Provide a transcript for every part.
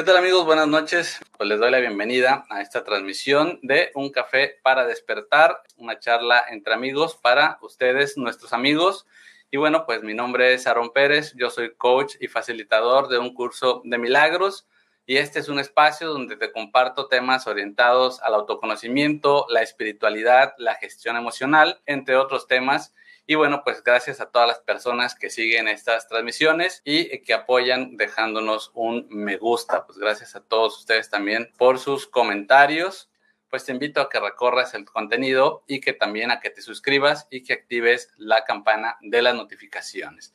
¿Qué tal amigos? Buenas noches. Pues les doy la bienvenida a esta transmisión de Un Café para Despertar, una charla entre amigos para ustedes, nuestros amigos. Y bueno, pues mi nombre es Aaron Pérez, yo soy coach y facilitador de un curso de milagros y este es un espacio donde te comparto temas orientados al autoconocimiento, la espiritualidad, la gestión emocional, entre otros temas y bueno, pues gracias a todas las personas que siguen estas transmisiones y que apoyan dejándonos un me gusta. Pues gracias a todos ustedes también por sus comentarios. Pues te invito a que recorras el contenido y que también a que te suscribas y que actives la campana de las notificaciones.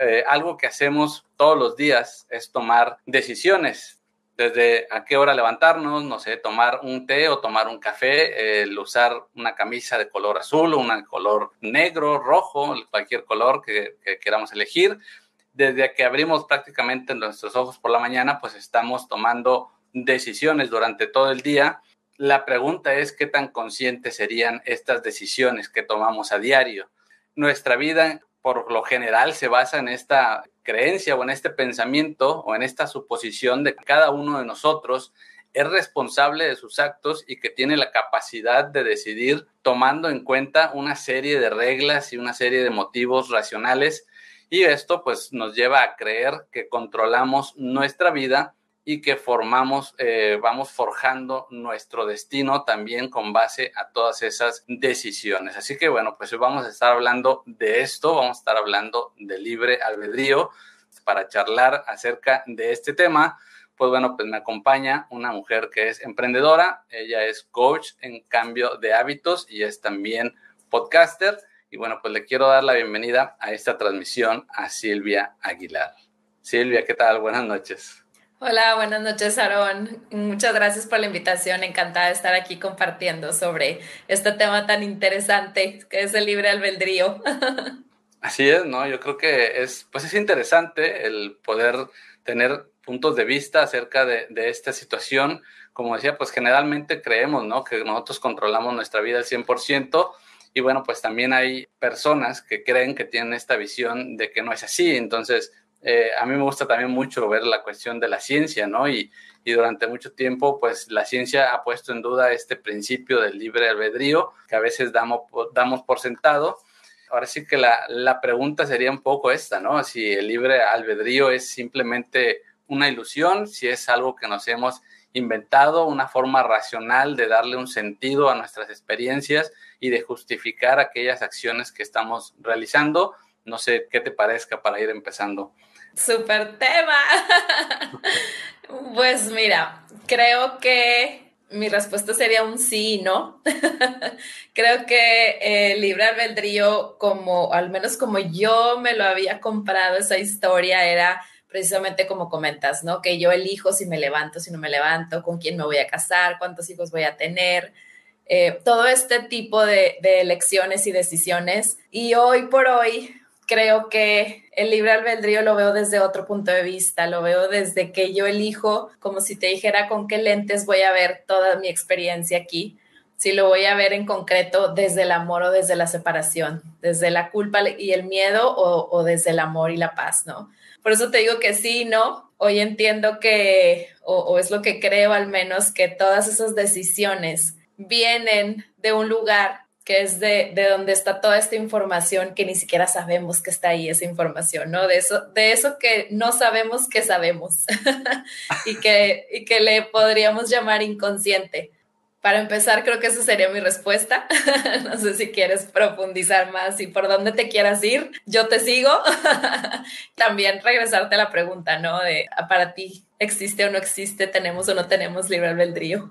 Eh, algo que hacemos todos los días es tomar decisiones desde a qué hora levantarnos, no sé, tomar un té o tomar un café, el usar una camisa de color azul o una color negro, rojo, cualquier color que, que queramos elegir. Desde que abrimos prácticamente nuestros ojos por la mañana, pues estamos tomando decisiones durante todo el día. La pregunta es qué tan conscientes serían estas decisiones que tomamos a diario. Nuestra vida por lo general se basa en esta creencia o en este pensamiento o en esta suposición de que cada uno de nosotros es responsable de sus actos y que tiene la capacidad de decidir tomando en cuenta una serie de reglas y una serie de motivos racionales. Y esto pues nos lleva a creer que controlamos nuestra vida y que formamos, eh, vamos forjando nuestro destino también con base a todas esas decisiones. Así que bueno, pues hoy vamos a estar hablando de esto, vamos a estar hablando de libre albedrío para charlar acerca de este tema. Pues bueno, pues me acompaña una mujer que es emprendedora, ella es coach en cambio de hábitos y es también podcaster. Y bueno, pues le quiero dar la bienvenida a esta transmisión a Silvia Aguilar. Silvia, ¿qué tal? Buenas noches. Hola, buenas noches, Aarón. Muchas gracias por la invitación. Encantada de estar aquí compartiendo sobre este tema tan interesante que es el libre albedrío. Así es, ¿no? Yo creo que es, pues es interesante el poder tener puntos de vista acerca de, de esta situación. Como decía, pues generalmente creemos, ¿no? Que nosotros controlamos nuestra vida al 100%. Y bueno, pues también hay personas que creen que tienen esta visión de que no es así. Entonces, eh, a mí me gusta también mucho ver la cuestión de la ciencia, ¿no? Y, y, durante mucho tiempo, pues la ciencia ha puesto en duda este principio del libre albedrío que a veces damos, damos por sentado. Ahora sí que la, la pregunta sería un poco esta, ¿no? Si el libre albedrío es simplemente una ilusión, si es algo que nos hemos inventado, una forma racional de darle un sentido a nuestras experiencias y de justificar aquellas acciones que estamos realizando. No sé qué te parezca para ir empezando. Super tema. pues mira, creo que mi respuesta sería un sí y no. creo que el libre albedrío, como al menos como yo me lo había comprado esa historia, era precisamente como comentas, ¿no? Que yo elijo si me levanto, si no me levanto, con quién me voy a casar, cuántos hijos voy a tener. Eh, todo este tipo de elecciones y decisiones. Y hoy por hoy, creo que el libre albedrío lo veo desde otro punto de vista, lo veo desde que yo elijo, como si te dijera con qué lentes voy a ver toda mi experiencia aquí, si lo voy a ver en concreto desde el amor o desde la separación, desde la culpa y el miedo o, desde el amor y la paz, ¿no? Por eso te digo que sí, ¿no? Hoy entiendo que, o es lo que creo al menos, que todas esas decisiones vienen de un lugar que es de, de, donde está toda esta información que ni siquiera sabemos que está ahí esa información, ¿no? De eso, de eso que no sabemos que sabemos y, que, y que le podríamos llamar inconsciente. Para empezar, creo que esa sería mi respuesta. no sé si quieres profundizar más y por dónde te quieras ir. Yo te sigo. También regresarte a la pregunta, ¿no? De para ti, ¿existe o no existe? ¿Tenemos o no tenemos libre albedrío?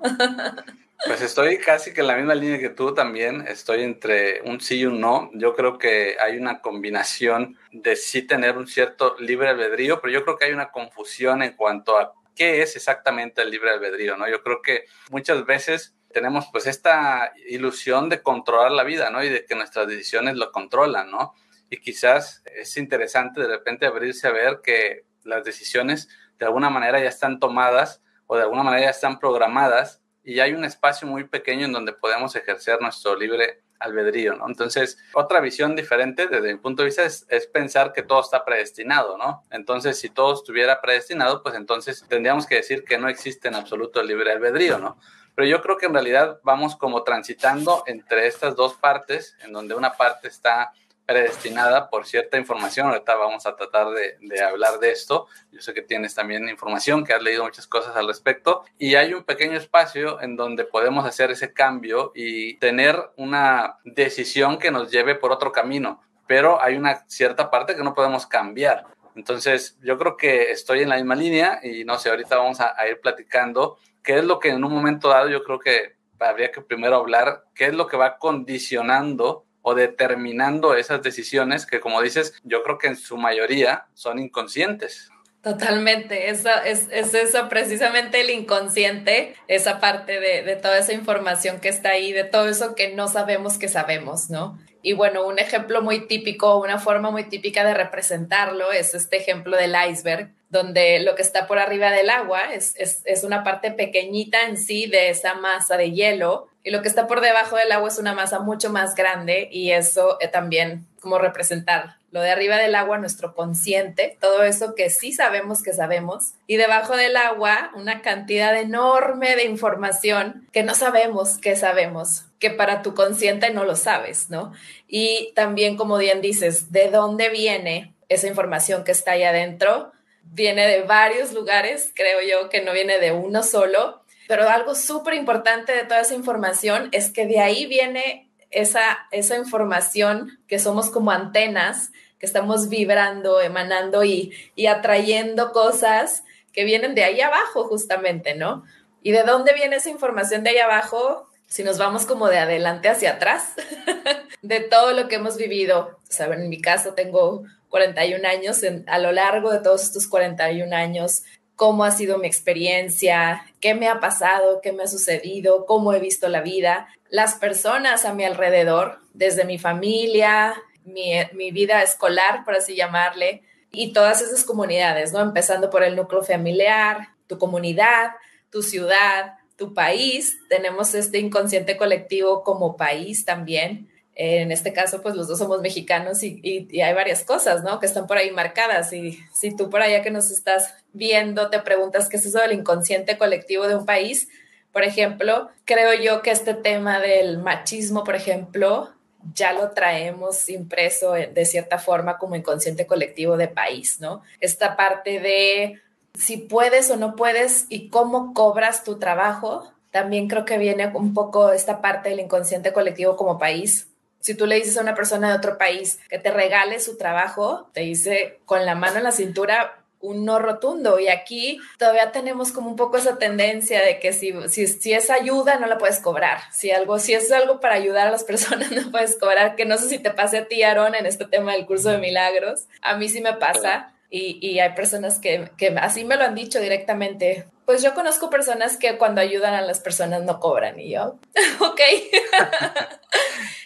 Pues estoy casi que en la misma línea que tú también. Estoy entre un sí y un no. Yo creo que hay una combinación de sí tener un cierto libre albedrío, pero yo creo que hay una confusión en cuanto a qué es exactamente el libre albedrío, ¿no? Yo creo que muchas veces tenemos pues esta ilusión de controlar la vida, ¿no? Y de que nuestras decisiones lo controlan, ¿no? Y quizás es interesante de repente abrirse a ver que las decisiones de alguna manera ya están tomadas o de alguna manera ya están programadas y hay un espacio muy pequeño en donde podemos ejercer nuestro libre albedrío, ¿no? Entonces, otra visión diferente desde mi punto de vista es, pensar que todo está predestinado, ¿no? Entonces, si todo estuviera predestinado, pues entonces tendríamos que decir que no existe en absoluto el libre albedrío, ¿no? Pero yo creo que en realidad vamos como transitando entre estas dos partes, en donde una parte está predestinada por cierta información. Ahorita vamos a tratar de, hablar de esto. Yo sé que tienes también información, que has leído muchas cosas al respecto. Y hay un pequeño espacio en donde podemos hacer ese cambio y tener una decisión que nos lleve por otro camino. Pero hay una cierta parte que no podemos cambiar. Entonces, yo creo que estoy en la misma línea y no sé, ahorita vamos a, a ir platicando qué es lo que en un momento dado yo creo que habría que primero hablar, qué es lo que va condicionando o determinando esas decisiones que, como dices, yo creo que en su mayoría son inconscientes. Totalmente, eso, es, es, eso precisamente el inconsciente, esa parte de, de, toda esa información que está ahí, de todo eso que no sabemos que sabemos, ¿no? Y bueno, un ejemplo muy típico, una forma muy típica de representarlo es este ejemplo del iceberg, donde lo que está por arriba del agua es, es, es una parte pequeñita en sí de esa masa de hielo y lo que está por debajo del agua es una masa mucho más grande y eso eh, también como representar lo de arriba del agua, nuestro consciente, todo eso que sí sabemos que sabemos, y debajo del agua una cantidad enorme de información que no sabemos que sabemos, que para tu consciente no lo sabes, ¿no? Y también, como bien dices, ¿de dónde viene esa información que está ahí adentro? Viene de varios lugares, creo yo que no viene de uno solo, pero algo súper importante de toda esa información es que de ahí viene esa, esa información que somos como antenas, que estamos vibrando, emanando y, y atrayendo cosas que vienen de ahí abajo justamente, ¿no? ¿Y de dónde viene esa información de ahí abajo? Si nos vamos como de adelante hacia atrás, de todo lo que hemos vivido. O en mi caso tengo 41 años, a lo largo de todos estos 41 años cómo ha sido mi experiencia, qué me ha pasado, qué me ha sucedido, cómo he visto la vida, las personas a mi alrededor, desde mi familia, mi, mi vida escolar, por así llamarle, y todas esas comunidades, ¿no? Empezando por el núcleo familiar, tu comunidad, tu ciudad, tu país. Tenemos este inconsciente colectivo como país también en este caso, pues los dos somos mexicanos y, y, hay varias cosas, ¿no? Que están por ahí marcadas. Y si tú por allá que nos estás viendo te preguntas qué es eso del inconsciente colectivo de un país, por ejemplo, creo yo que este tema del machismo, por ejemplo, ya lo traemos impreso de cierta forma como inconsciente colectivo de país, ¿no? Esta parte de si puedes o no puedes y cómo cobras tu trabajo, también creo que viene un poco esta parte del inconsciente colectivo como país, si tú le dices a una persona de otro país que te regale su trabajo, te dice con la mano en la cintura un no rotundo. Y aquí todavía tenemos como un poco esa tendencia de que si, si, si, es ayuda, no la puedes cobrar. Si, algo, si es algo para ayudar a las personas, no puedes cobrar. Que no sé si te pase a ti, Aaron, en este tema del curso de milagros. A mí sí me pasa. Y, y hay personas que, que así me lo han dicho directamente. Pues yo conozco personas que cuando ayudan a las personas no cobran y yo, ok.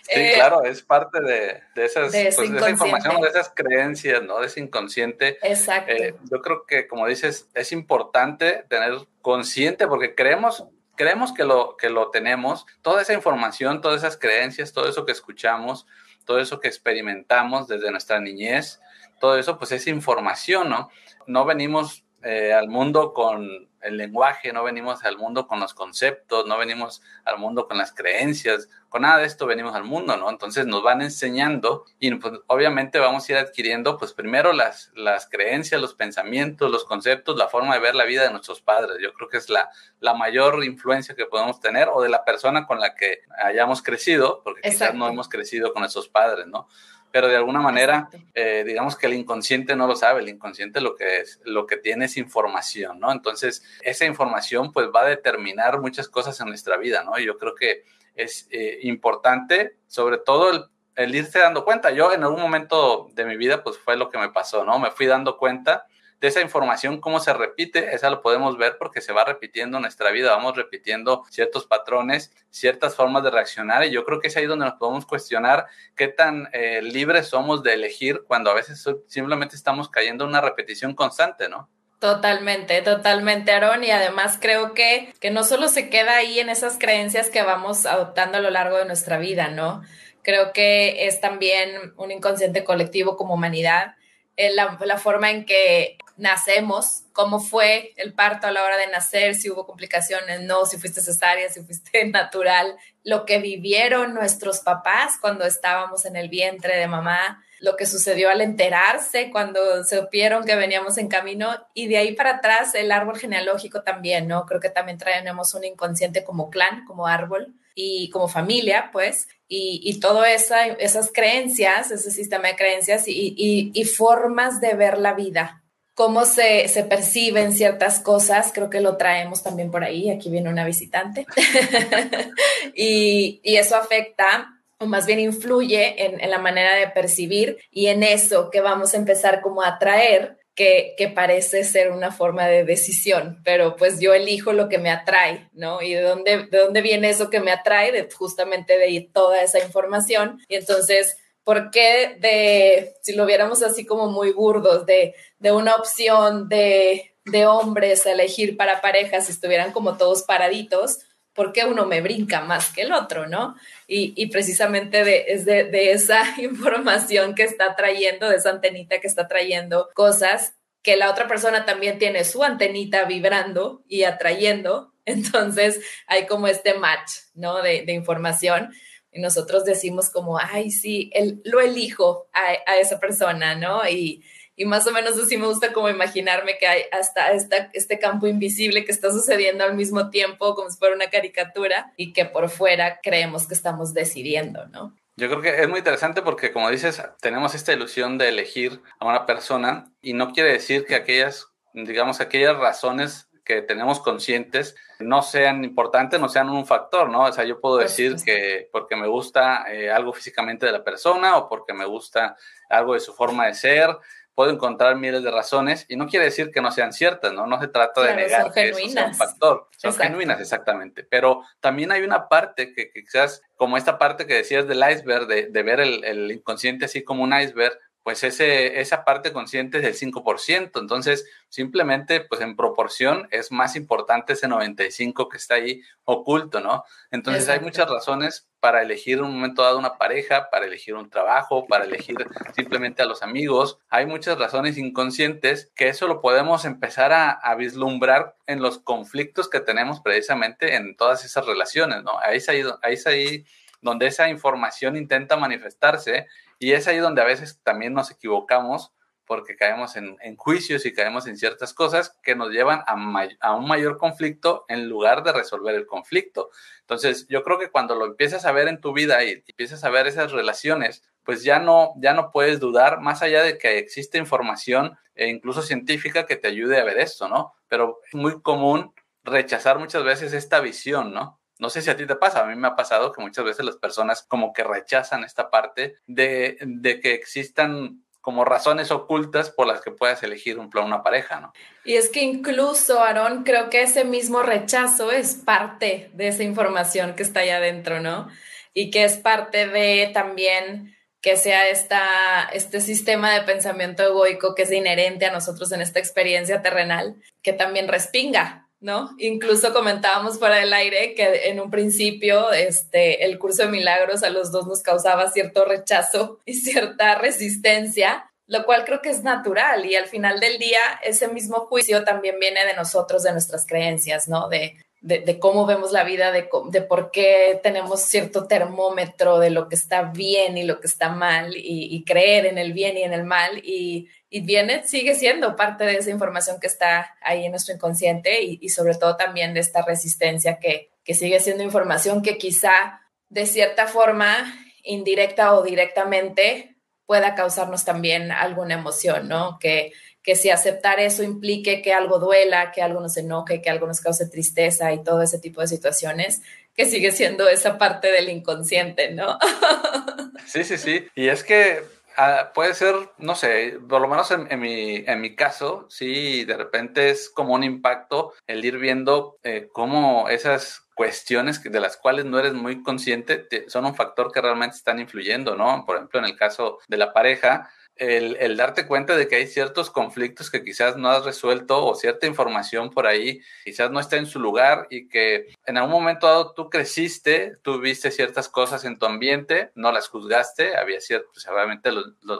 Sí, eh, claro, es parte de, de esas, de, pues, esa información, de esas creencias, ¿no? De ese inconsciente. Exacto. Eh, yo creo que, como dices, es importante tener consciente porque creemos, creemos que lo, que lo tenemos, toda esa información, todas esas creencias, todo eso que escuchamos, todo eso que experimentamos desde nuestra niñez, todo eso pues es información, ¿no? No venimos eh, al mundo con el lenguaje, no venimos al mundo con los conceptos, no venimos al mundo con las creencias, con nada de esto venimos al mundo, ¿no? Entonces nos van enseñando y pues, obviamente vamos a ir adquiriendo, pues primero las, las creencias, los pensamientos, los conceptos, la forma de ver la vida de nuestros padres. Yo creo que es la, la mayor influencia que podemos tener o de la persona con la que hayamos crecido, porque quizás no hemos crecido con nuestros padres, ¿no? Pero de alguna manera, eh, digamos que el inconsciente no lo sabe, el inconsciente lo que es, lo que tiene es información, ¿no? Entonces, esa información pues va a determinar muchas cosas en nuestra vida, ¿no? Y yo creo que es eh, importante, sobre todo el, el irse dando cuenta. Yo en algún momento de mi vida pues fue lo que me pasó, ¿no? Me fui dando cuenta de esa información, cómo se repite, esa lo podemos ver porque se va repitiendo en nuestra vida, vamos repitiendo ciertos patrones, ciertas formas de reaccionar y yo creo que es ahí donde nos podemos cuestionar qué tan eh, libres somos de elegir cuando a veces simplemente estamos cayendo en una repetición constante, ¿no? Totalmente, totalmente, Aaron. Y además creo que, que no solo se queda ahí en esas creencias que vamos adoptando a lo largo de nuestra vida, ¿no? Creo que es también un inconsciente colectivo como humanidad, la, la, forma en que nacemos, cómo fue el parto a la hora de nacer, si hubo complicaciones, no, si fuiste cesárea, si fuiste natural, lo que vivieron nuestros papás cuando estábamos en el vientre de mamá, lo que sucedió al enterarse cuando supieron que veníamos en camino y de ahí para atrás el árbol genealógico también, ¿no? Creo que también traemos un inconsciente como clan, como árbol y como familia, pues, y, y todas esa, esas creencias, ese sistema de creencias y, y, formas de ver la vida, cómo se, se, perciben ciertas cosas, creo que lo traemos también por ahí, aquí viene una visitante, y, y, eso afecta o más bien influye en, en, la manera de percibir y en eso que vamos a empezar como a traer. Que, parece ser una forma de decisión, pero pues yo elijo lo que me atrae, ¿no? ¿Y de dónde, de dónde viene eso que me atrae? Justamente de toda esa información. Y entonces ¿Por qué de, si lo viéramos así como muy burdos, de, de una opción de, de, hombres a elegir para parejas si estuvieran como todos paraditos, ¿por qué uno me brinca más que el otro, no? Y, y precisamente de, es de, de esa información que está trayendo, de esa antenita que está trayendo cosas que la otra persona también tiene su antenita vibrando y atrayendo. Entonces hay como este match, ¿no? De, de información y nosotros decimos como, ay, sí, el, lo elijo a, a, esa persona, ¿no? Y, y más o menos así me gusta como imaginarme que hay hasta esta, este campo invisible que está sucediendo al mismo tiempo, como si fuera una caricatura, y que por fuera creemos que estamos decidiendo, ¿no? Yo creo que es muy interesante porque, como dices, tenemos esta ilusión de elegir a una persona y no quiere decir que aquellas, digamos, aquellas razones que tenemos conscientes no sean importantes, no sean un factor, ¿no? O sea, yo puedo decir que porque me gusta eh, algo físicamente de la persona o porque me gusta algo de su forma de ser, puedo encontrar miles de razones y no quiere decir que no sean ciertas, ¿no? No se trata de negar que eso sea un factor. Son Exacto. genuinas, exactamente. Pero también hay una parte que, que, quizás, como esta parte que decías del iceberg, de, de ver el, el inconsciente así como un iceberg, pues ese, esa parte consciente es del 5%. Entonces, simplemente, pues en proporción es más importante ese 95 que está ahí oculto, ¿no? Entonces, Exacto. hay muchas razones para elegir un momento dado una pareja, para elegir un trabajo, para elegir simplemente a los amigos. Hay muchas razones inconscientes que eso lo podemos empezar a, a vislumbrar en los conflictos que tenemos precisamente en todas esas relaciones, ¿no? Ahí es ahí, ahí, es ahí donde esa información intenta manifestarse y es ahí donde a veces también nos equivocamos porque caemos en, juicios y caemos en ciertas cosas que nos llevan a, un mayor conflicto en lugar de resolver el conflicto. Entonces, yo creo que cuando lo empiezas a ver en tu vida y empiezas a ver esas relaciones, pues ya no, ya no puedes dudar, más allá de que existe información, e incluso científica, que te ayude a ver esto, ¿no? Pero es muy común rechazar muchas veces esta visión, ¿no? No sé si a ti te pasa, a mí me ha pasado que muchas veces las personas como que rechazan esta parte de, de que existan como razones ocultas por las que puedas elegir un plan, una pareja, ¿no? Y es que incluso, Aarón, creo que ese mismo rechazo es parte de esa información que está ahí adentro, ¿no? Y que es parte de también que sea esta, este sistema de pensamiento egoico que es inherente a nosotros en esta experiencia terrenal, que también respinga ¿no? Incluso comentábamos fuera del aire que en un principio este, el curso de milagros a los dos nos causaba cierto rechazo y cierta resistencia lo cual creo que es natural y al final del día ese mismo juicio también viene de nosotros, de nuestras creencias, ¿no? De, de, cómo vemos la vida, de, por qué tenemos cierto termómetro de lo que está bien y lo que está mal y, creer en el bien y en el mal. Y, y, viene, sigue siendo parte de esa información que está ahí en nuestro inconsciente y, y sobre todo también de esta resistencia que, que sigue siendo información que quizá de cierta forma, indirecta o directamente, pueda causarnos también alguna emoción, ¿no? Que, que si aceptar eso implique que algo duela, que algo nos enoje, que algo nos cause tristeza y todo ese tipo de situaciones, que sigue siendo esa parte del inconsciente, ¿no? Sí, sí, sí. Y es que ah, puede ser, no sé, por lo menos en, mi, en mi caso, sí, de repente es como un impacto el ir viendo eh, cómo esas cuestiones de las cuales no eres muy consciente son un factor que realmente están influyendo, ¿no? Por ejemplo, en el caso de la pareja, el, darte cuenta de que hay ciertos conflictos que quizás no has resuelto o cierta información por ahí quizás no está en su lugar y que en algún momento dado tú creciste, tú viste ciertas cosas en tu ambiente, no las juzgaste, había cierto, pues obviamente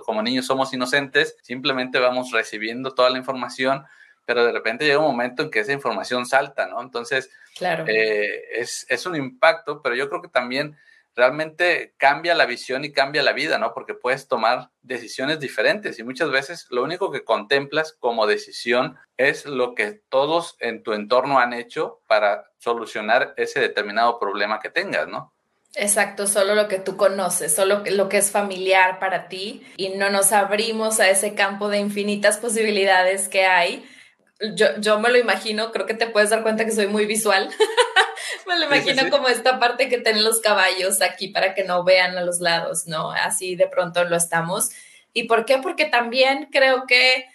como niños somos inocentes, simplemente vamos recibiendo toda la información, pero de repente llega un momento en que esa información salta, ¿no? Entonces, claro. Eh, es, es un impacto, pero yo creo que también realmente cambia la visión y cambia la vida, ¿no? Porque puedes tomar decisiones diferentes y muchas veces lo único que contemplas como decisión es lo que todos en tu entorno han hecho para solucionar ese determinado problema que tengas, ¿no? Exacto, solo lo que tú conoces, solo lo que es familiar para ti y no nos abrimos a ese campo de infinitas posibilidades que hay. Yo, yo me lo imagino, creo que te puedes dar cuenta que soy muy visual. Me lo imagino como esta parte que tienen los caballos aquí para que no vean a los lados, ¿no? Así de pronto lo estamos. ¿Y por qué? Porque también creo que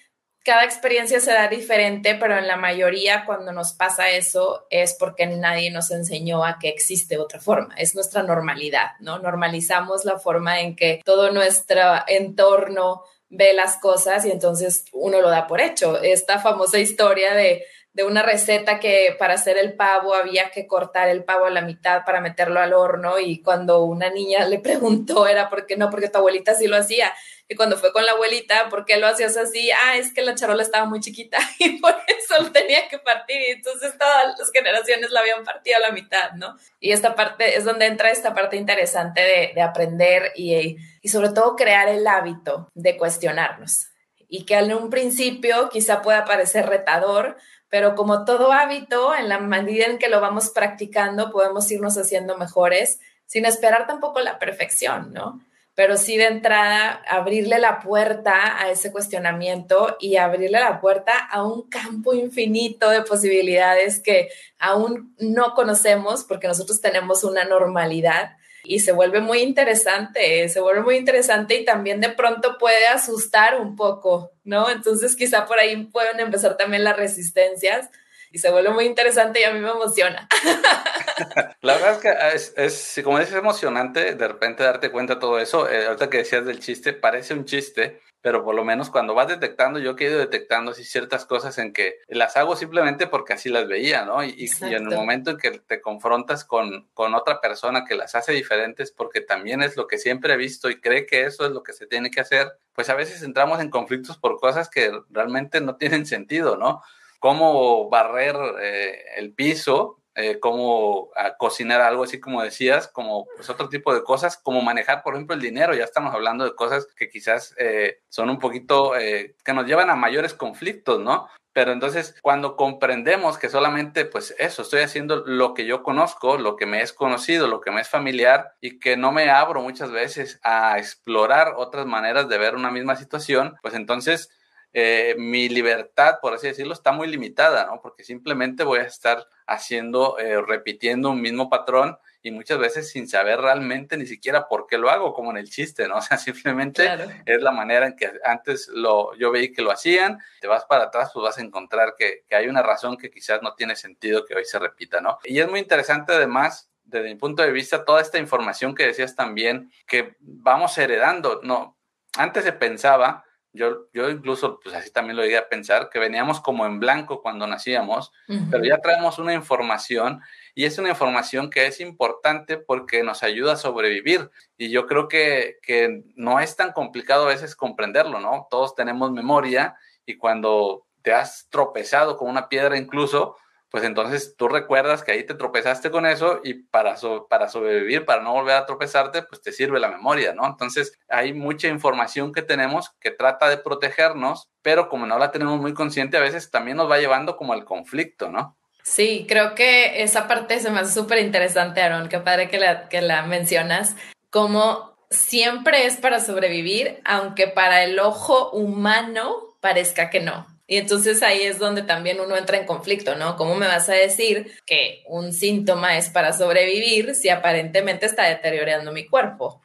cada experiencia se da diferente, pero en la mayoría cuando nos pasa eso es porque nadie nos enseñó a que existe otra forma, es nuestra normalidad, ¿no? Normalizamos la forma en que todo nuestro entorno ve las cosas y entonces uno lo da por hecho. Esta famosa historia de de una receta que para hacer el pavo había que cortar el pavo a la mitad para meterlo al horno y cuando una niña le preguntó era por qué no, porque tu abuelita sí lo hacía. Y cuando fue con la abuelita, ¿por qué lo hacías así? Ah, es que la charola estaba muy chiquita y por eso lo tenía que partir. Y entonces todas las generaciones la habían partido a la mitad, ¿no? Y esta parte es donde entra esta parte interesante de, de aprender y, y sobre todo crear el hábito de cuestionarnos. Y que en un principio quizá pueda parecer retador, pero como todo hábito, en la medida en que lo vamos practicando, podemos irnos haciendo mejores sin esperar tampoco la perfección, ¿no? Pero sí de entrada abrirle la puerta a ese cuestionamiento y abrirle la puerta a un campo infinito de posibilidades que aún no conocemos porque nosotros tenemos una normalidad y se vuelve muy interesante, se vuelve muy interesante y también de pronto puede asustar un poco, ¿no? Entonces quizá por ahí pueden empezar también las resistencias y se vuelve muy interesante y a mí me emociona. La verdad es que es, es como dices, emocionante de repente darte cuenta de todo eso. Eh, ahorita que decías del chiste, parece un chiste, pero por lo menos cuando vas detectando, yo he ido detectando así ciertas cosas en que las hago simplemente porque así las veía, ¿no? Y, y, en el momento en que te confrontas con, con otra persona que las hace diferentes porque también es lo que siempre he visto y cree que eso es lo que se tiene que hacer, pues a veces entramos en conflictos por cosas que realmente no tienen sentido, ¿no? Cómo barrer eh, el piso eh, cómo cocinar algo así como decías, como pues, otro tipo de cosas, como manejar, por ejemplo, el dinero. Ya estamos hablando de cosas que quizás eh, son un poquito, eh, que nos llevan a mayores conflictos, ¿no? Pero entonces, cuando comprendemos que solamente, pues eso, estoy haciendo lo que yo conozco, lo que me es conocido, lo que me es familiar y que no me abro muchas veces a explorar otras maneras de ver una misma situación, pues entonces eh, mi libertad, por así decirlo, está muy limitada, ¿no? Porque simplemente voy a estar haciendo, eh, repitiendo un mismo patrón y muchas veces sin saber realmente ni siquiera por qué lo hago, como en el chiste, ¿no? O sea, simplemente es la manera en que antes lo, yo veí que lo hacían, te vas para atrás, pues vas a encontrar que, que hay una razón que quizás no tiene sentido que hoy se repita, ¿no? Y es muy interesante además desde mi punto de vista, toda esta información que decías también, que vamos heredando, no, antes se pensaba yo, yo incluso, pues así también lo llegué a pensar, que veníamos como en blanco cuando nacíamos, pero ya traemos una información y es una información que es importante porque nos ayuda a sobrevivir. Y yo creo que, que no es tan complicado a veces comprenderlo, ¿no? Todos tenemos memoria y cuando te has tropezado con una piedra incluso, pues entonces tú recuerdas que ahí te tropezaste con eso y para, para sobrevivir, para no volver a tropezarte, pues te sirve la memoria, ¿no? Entonces hay mucha información que tenemos que trata de protegernos, pero como no la tenemos muy consciente, a veces también nos va llevando como al conflicto, ¿no? Sí, creo que esa parte se me hace súper interesante, Aaron, qué padre que la, que la mencionas, como siempre es para sobrevivir, aunque para el ojo humano parezca que no. Y entonces ahí es donde también uno entra en conflicto, ¿no? ¿Cómo me vas a decir que un síntoma es para sobrevivir si aparentemente está deteriorando mi cuerpo?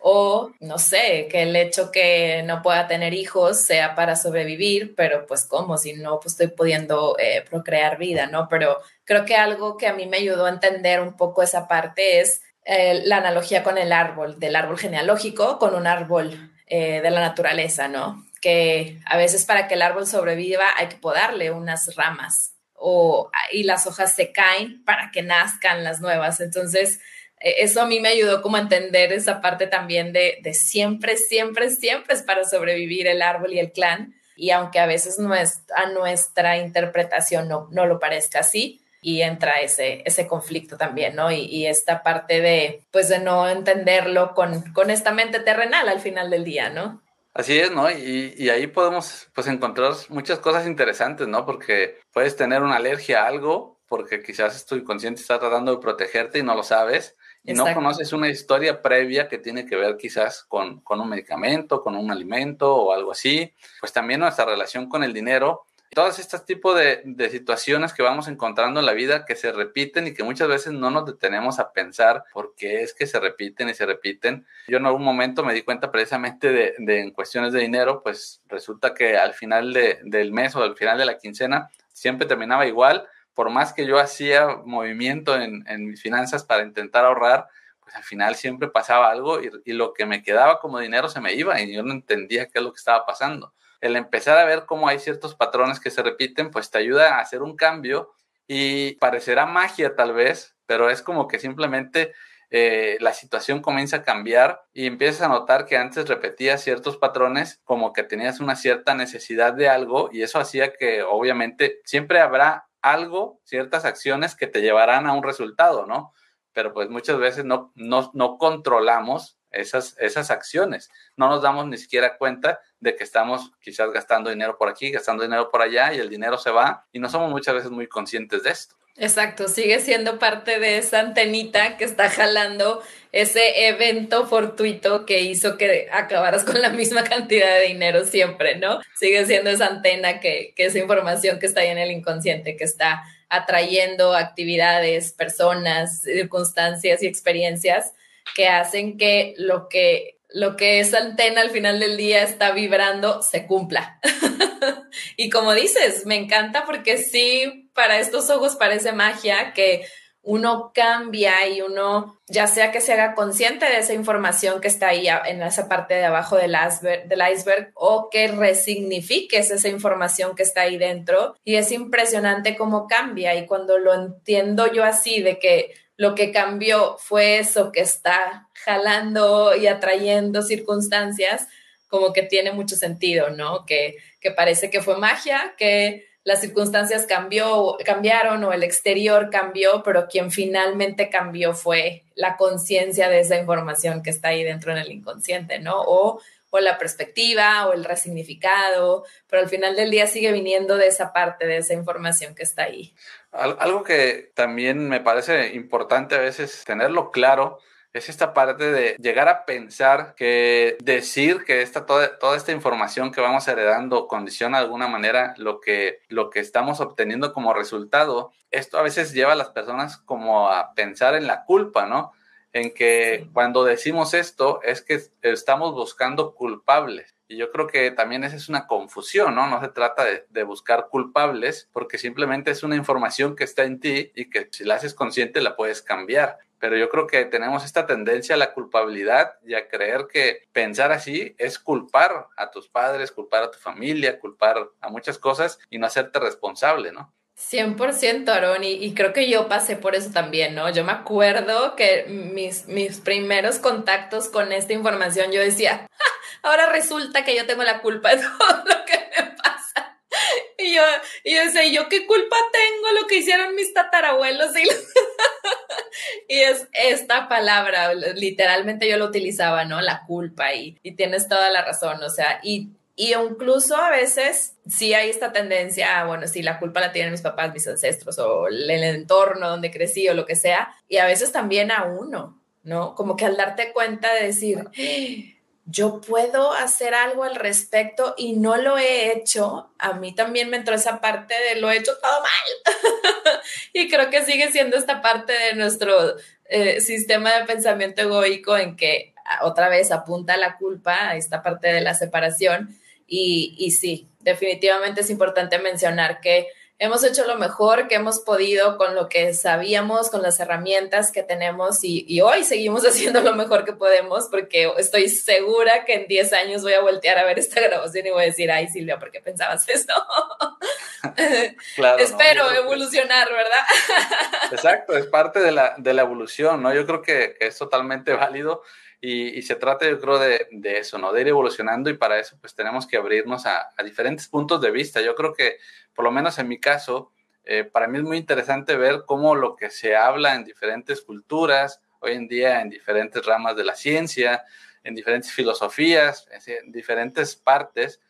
O, no sé, que el hecho que no pueda tener hijos sea para sobrevivir, pero pues cómo, si no, pues estoy pudiendo eh, procrear vida, ¿no? Pero creo que algo que a mí me ayudó a entender un poco esa parte es eh, la analogía con el árbol, del árbol genealógico con un árbol eh, de la naturaleza, ¿no? Que a veces para que el árbol sobreviva hay que podarle unas ramas o, y las hojas se caen para que nazcan las nuevas. Entonces, e, eso a mí me ayudó como a entender esa parte también de, de siempre, siempre, siempre es para sobrevivir el árbol y el clan. Y aunque a veces a nuestra interpretación no, no lo parezca así, y entra ese, ese conflicto también, ¿no? Y, y, esta parte de, pues, de no entenderlo con, con esta mente terrenal al final del día, ¿no? Así es, ¿no? Y, y, ahí podemos pues encontrar muchas cosas interesantes, ¿no? Porque puedes tener una alergia a algo, porque quizás tu inconsciente está tratando de protegerte y no lo sabes, y no conoces una historia previa que tiene que ver quizás con, con un medicamento, con un alimento o algo así. Pues también nuestra relación con el dinero todos estos tipos de, situaciones que vamos encontrando en la vida que se repiten y que muchas veces no nos detenemos a pensar por qué es que se repiten y se repiten. Yo en algún momento me di cuenta precisamente de, en cuestiones de dinero, pues resulta que al final del mes o al final de la quincena siempre terminaba igual, por más que yo hacía movimiento en, mis finanzas para intentar ahorrar, pues al final siempre pasaba algo y, y lo que me quedaba como dinero se me iba y yo no entendía qué es lo que estaba pasando el empezar a ver cómo hay ciertos patrones que se repiten, pues te ayuda a hacer un cambio y parecerá magia tal vez, pero es como que simplemente eh, la situación comienza a cambiar y empiezas a notar que antes repetías ciertos patrones como que tenías una cierta necesidad de algo y eso hacía que obviamente siempre habrá algo, ciertas acciones que te llevarán a un resultado, ¿no? Pero pues muchas veces no, no, no controlamos esas, esas acciones. No nos damos ni siquiera cuenta de que estamos quizás gastando dinero por aquí, gastando dinero por allá y el dinero se va y no somos muchas veces muy conscientes de esto. Exacto, sigue siendo parte de esa antenita que está jalando ese evento fortuito que hizo que acabaras con la misma cantidad de dinero siempre, ¿no? Sigue siendo esa antena que, que esa información que está ahí en el inconsciente, que está atrayendo actividades, personas, circunstancias y experiencias que hacen que lo que lo que esa antena al final del día está vibrando se cumpla. y como dices, me encanta porque sí, para estos ojos parece magia que uno cambia y uno, ya sea que se haga consciente de esa información que está ahí en esa parte de abajo del iceberg, del iceberg o que resignifiques esa información que está ahí dentro. Y es impresionante cómo cambia. Y cuando lo entiendo yo así, de que lo que cambió fue eso que está jalando y atrayendo circunstancias, como que tiene mucho sentido, ¿no? Que, que parece que fue magia, que las circunstancias cambió, cambiaron o el exterior cambió, pero quien finalmente cambió fue la conciencia de esa información que está ahí dentro en el inconsciente, ¿no? O, o la perspectiva o el resignificado, pero al final del día sigue viniendo de esa parte, de esa información que está ahí. Algo que también me parece importante a veces tenerlo claro es esta parte de llegar a pensar que decir que esta, toda, toda esta información que vamos heredando condiciona de alguna manera lo que, lo que estamos obteniendo como resultado, esto a veces lleva a las personas como a pensar en la culpa, ¿no? En que cuando decimos esto es que estamos buscando culpables. Y yo creo que también esa es una confusión, ¿no? No se trata de, buscar culpables, porque simplemente es una información que está en ti y que si la haces consciente la puedes cambiar. pero yo creo que tenemos esta tendencia a la culpabilidad y a creer que pensar así es culpar a tus padres, culpar a tu familia, culpar a muchas cosas y no hacerte responsable, ¿no? 100% Aaron, y, y, creo que yo pasé por eso también, ¿no? Yo me acuerdo que mis, mis primeros contactos con esta información, yo decía, ahora resulta que yo tengo la culpa de todo lo que me pasa. Y yo, y yo decía, ¿yo qué culpa tengo lo que hicieron mis tatarabuelos? Y, y es esta palabra, literalmente yo lo utilizaba, ¿no? La culpa, y, y tienes toda la razón, o sea, y y incluso a veces sí hay esta tendencia, bueno, si la culpa la tienen mis papás, mis ancestros o el entorno donde crecí o lo que sea, y a veces también a uno, ¿no? Como que al darte cuenta de decir, yo puedo hacer algo al respecto y no lo he hecho, a mí también me entró esa parte de lo he hecho todo mal. y creo que sigue siendo esta parte de nuestro eh, sistema de pensamiento egoico en que otra vez apunta la culpa a esta parte de la separación y, sí, definitivamente es importante mencionar que hemos hecho lo mejor que hemos podido con lo que sabíamos, con las herramientas que tenemos y, hoy seguimos haciendo lo mejor que podemos porque estoy segura que en 10 años voy a voltear a ver esta grabación y voy a decir, ay Silvia, ¿por qué pensabas eso? Espero evolucionar, ¿verdad? Exacto, es parte de la, de la evolución, ¿no? Yo creo que es totalmente válido y, se trata, yo creo, de, de, eso, ¿no? De ir evolucionando y para eso, pues tenemos que abrirnos a, a diferentes puntos de vista. Yo creo que, por lo menos en mi caso, eh, para mí es muy interesante ver cómo lo que se habla en diferentes culturas, hoy en día en diferentes ramas de la ciencia, en diferentes filosofías, en diferentes partes,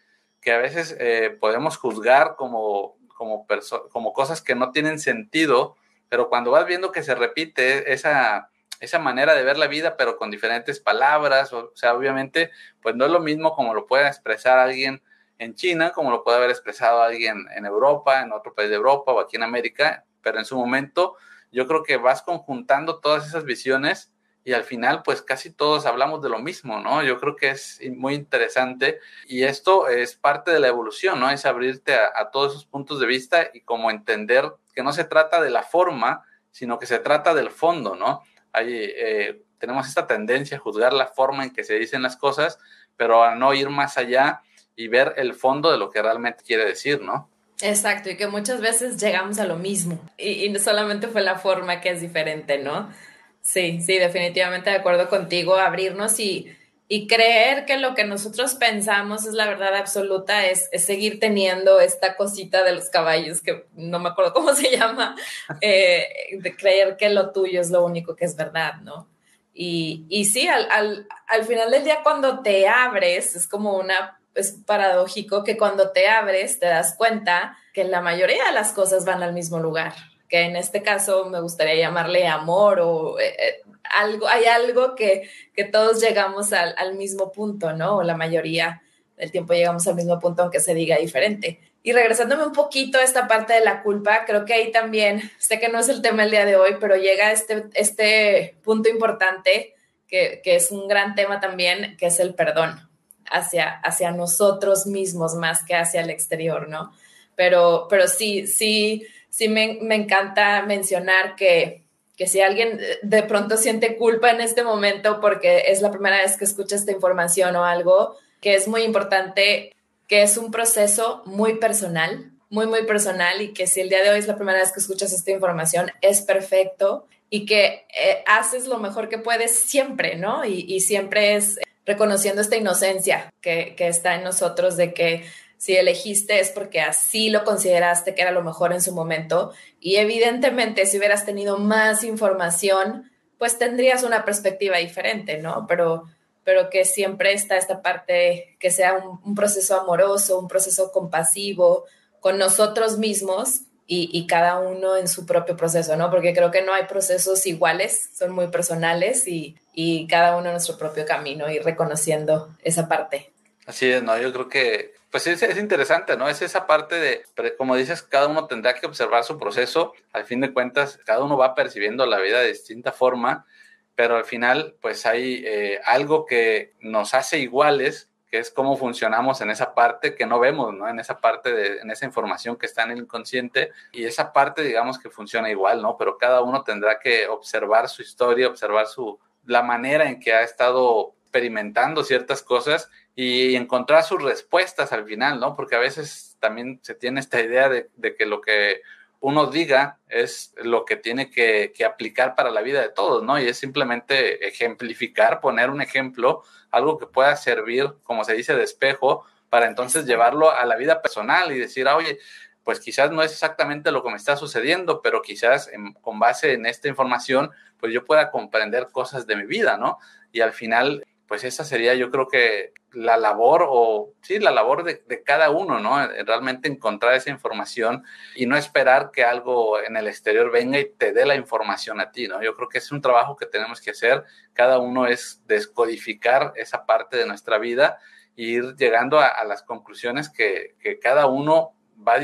que a veces eh, podemos juzgar como, como, como cosas que no tienen sentido, pero cuando vas viendo que se repite esa esa manera de ver la vida, pero con diferentes palabras. O sea, obviamente, pues no es lo mismo como lo puede expresar alguien en China, como lo puede haber expresado alguien en Europa, en otro país de Europa o aquí en América, pero en su momento yo creo que vas conjuntando todas esas visiones y al final pues casi todos hablamos de lo mismo, ¿no? Yo creo que es muy interesante y esto es parte de la evolución, ¿no? Es abrirte a, a todos esos puntos de vista y como entender que no se trata de la forma, sino que se trata del fondo, ¿no? Eh, tenemos esta tendencia a juzgar la forma en que se dicen las cosas, pero a no ir más allá y ver el fondo de lo que realmente quiere decir, ¿no? Exacto, y que muchas veces llegamos a lo mismo y, y solamente fue la forma que es diferente, ¿no? Sí, sí, definitivamente de acuerdo contigo, abrirnos y, y creer que lo que nosotros pensamos es la verdad absoluta es, seguir teniendo esta cosita de los caballos, que no me acuerdo cómo se llama, eh, de creer que lo tuyo es lo único que es verdad, ¿no? Y, y sí, al, al, al, final del día cuando te abres, es como una, es paradójico que cuando te abres te das cuenta que la mayoría de las cosas van al mismo lugar, que en este caso me gustaría llamarle amor o eh, eh, algo, hay algo que, que todos llegamos al, al, mismo punto, ¿no? O la mayoría del tiempo llegamos al mismo punto, aunque se diga diferente. Y regresándome un poquito a esta parte de la culpa, creo que ahí también, sé que no es el tema el día de hoy, pero llega este, este punto importante, que, que es un gran tema también, que es el perdón hacia, hacia nosotros mismos más que hacia el exterior, ¿no? Pero, pero sí, sí, sí me, me encanta mencionar que que si alguien eh, de pronto siente culpa en este momento porque es la primera vez que escucha esta información o algo, que es muy importante, que es un proceso muy personal, muy, muy personal y que si el día de hoy es la primera vez que escuchas esta información, es perfecto y que eh, haces lo mejor que puedes siempre, ¿no? Y, y siempre es reconociendo esta inocencia que, que está en nosotros de que si elegiste es porque así lo consideraste que era lo mejor en su momento y evidentemente si hubieras tenido más información, pues tendrías una perspectiva diferente, ¿no? Pero, pero que siempre está esta parte que sea un, proceso amoroso, un proceso compasivo con nosotros mismos y, y, cada uno en su propio proceso, ¿no? Porque creo que no hay procesos iguales, son muy personales y, y cada uno en nuestro propio camino y reconociendo esa parte. Así es, ¿no? Yo creo que pues es, es, interesante, ¿no? Es esa parte de, como dices, cada uno tendrá que observar su proceso. Al fin de cuentas, cada uno va percibiendo la vida de distinta forma, pero al final, pues hay eh, algo que nos hace iguales, que es cómo funcionamos en esa parte que no vemos, ¿no? En esa parte de, en esa información que está en el inconsciente y esa parte, digamos, que funciona igual, ¿no? Pero cada uno tendrá que observar su historia, observar su, la manera en que ha estado experimentando ciertas cosas y encontrar sus respuestas al final, ¿no? Porque a veces también se tiene esta idea de, de que lo que uno diga es lo que tiene que, aplicar para la vida de todos, ¿no? Y es simplemente ejemplificar, poner un ejemplo, algo que pueda servir, como se dice, de espejo, para entonces llevarlo a la vida personal y decir, ah, oye, pues quizás no es exactamente lo que me está sucediendo, pero quizás con base en esta información, pues yo pueda comprender cosas de mi vida, ¿no? Y al final pues esa sería yo creo que la labor o sí, la labor de, cada uno, ¿no? Eh, realmente encontrar esa información y no esperar que algo en el exterior venga y te dé la información a ti, ¿no? Yo creo que es un trabajo que tenemos que hacer, cada uno es descodificar esa parte de nuestra vida e ir llegando a, las conclusiones que, que cada uno va,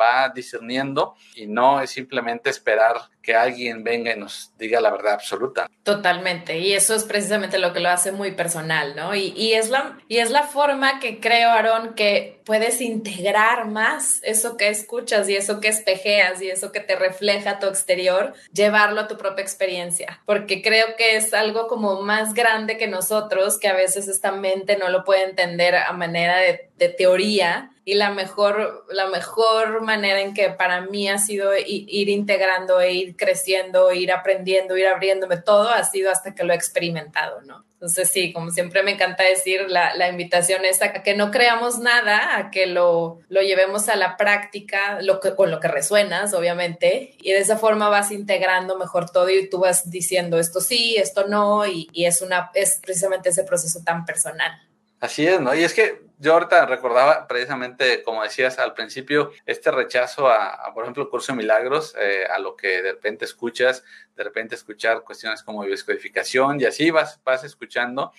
va discerniendo y no es simplemente esperar que alguien venga y nos diga la verdad absoluta. Totalmente, y eso es precisamente lo que lo hace muy personal, ¿no? Y, y es, la, y es la forma que creo, Aarón, que puedes integrar más eso que escuchas y eso que espejeas y eso que te refleja tu exterior, llevarlo a tu propia experiencia, porque creo que es algo como más grande que nosotros, que a veces esta mente no lo puede entender a manera de, de teoría y la mejor, la mejor manera en que para mí ha sido ir integrando e ir creciendo, ir aprendiendo, ir abriéndome todo, ha sido hasta que lo he experimentado, ¿no? Entonces sí, como siempre me encanta decir, la, la invitación es que no creamos nada, a que lo, lo llevemos a la práctica, lo que, con lo que resuenas, obviamente, y de esa forma vas integrando mejor todo y tú vas diciendo esto sí, esto no, y, y es, una, es precisamente ese proceso tan personal. Así es, ¿no? Y es que yo ahorita recordaba precisamente, como decías al principio, este rechazo a, por ejemplo, el curso de milagros, eh, a lo que de repente escuchas, de repente escuchar cuestiones como bioscodificación y así vas, vas escuchando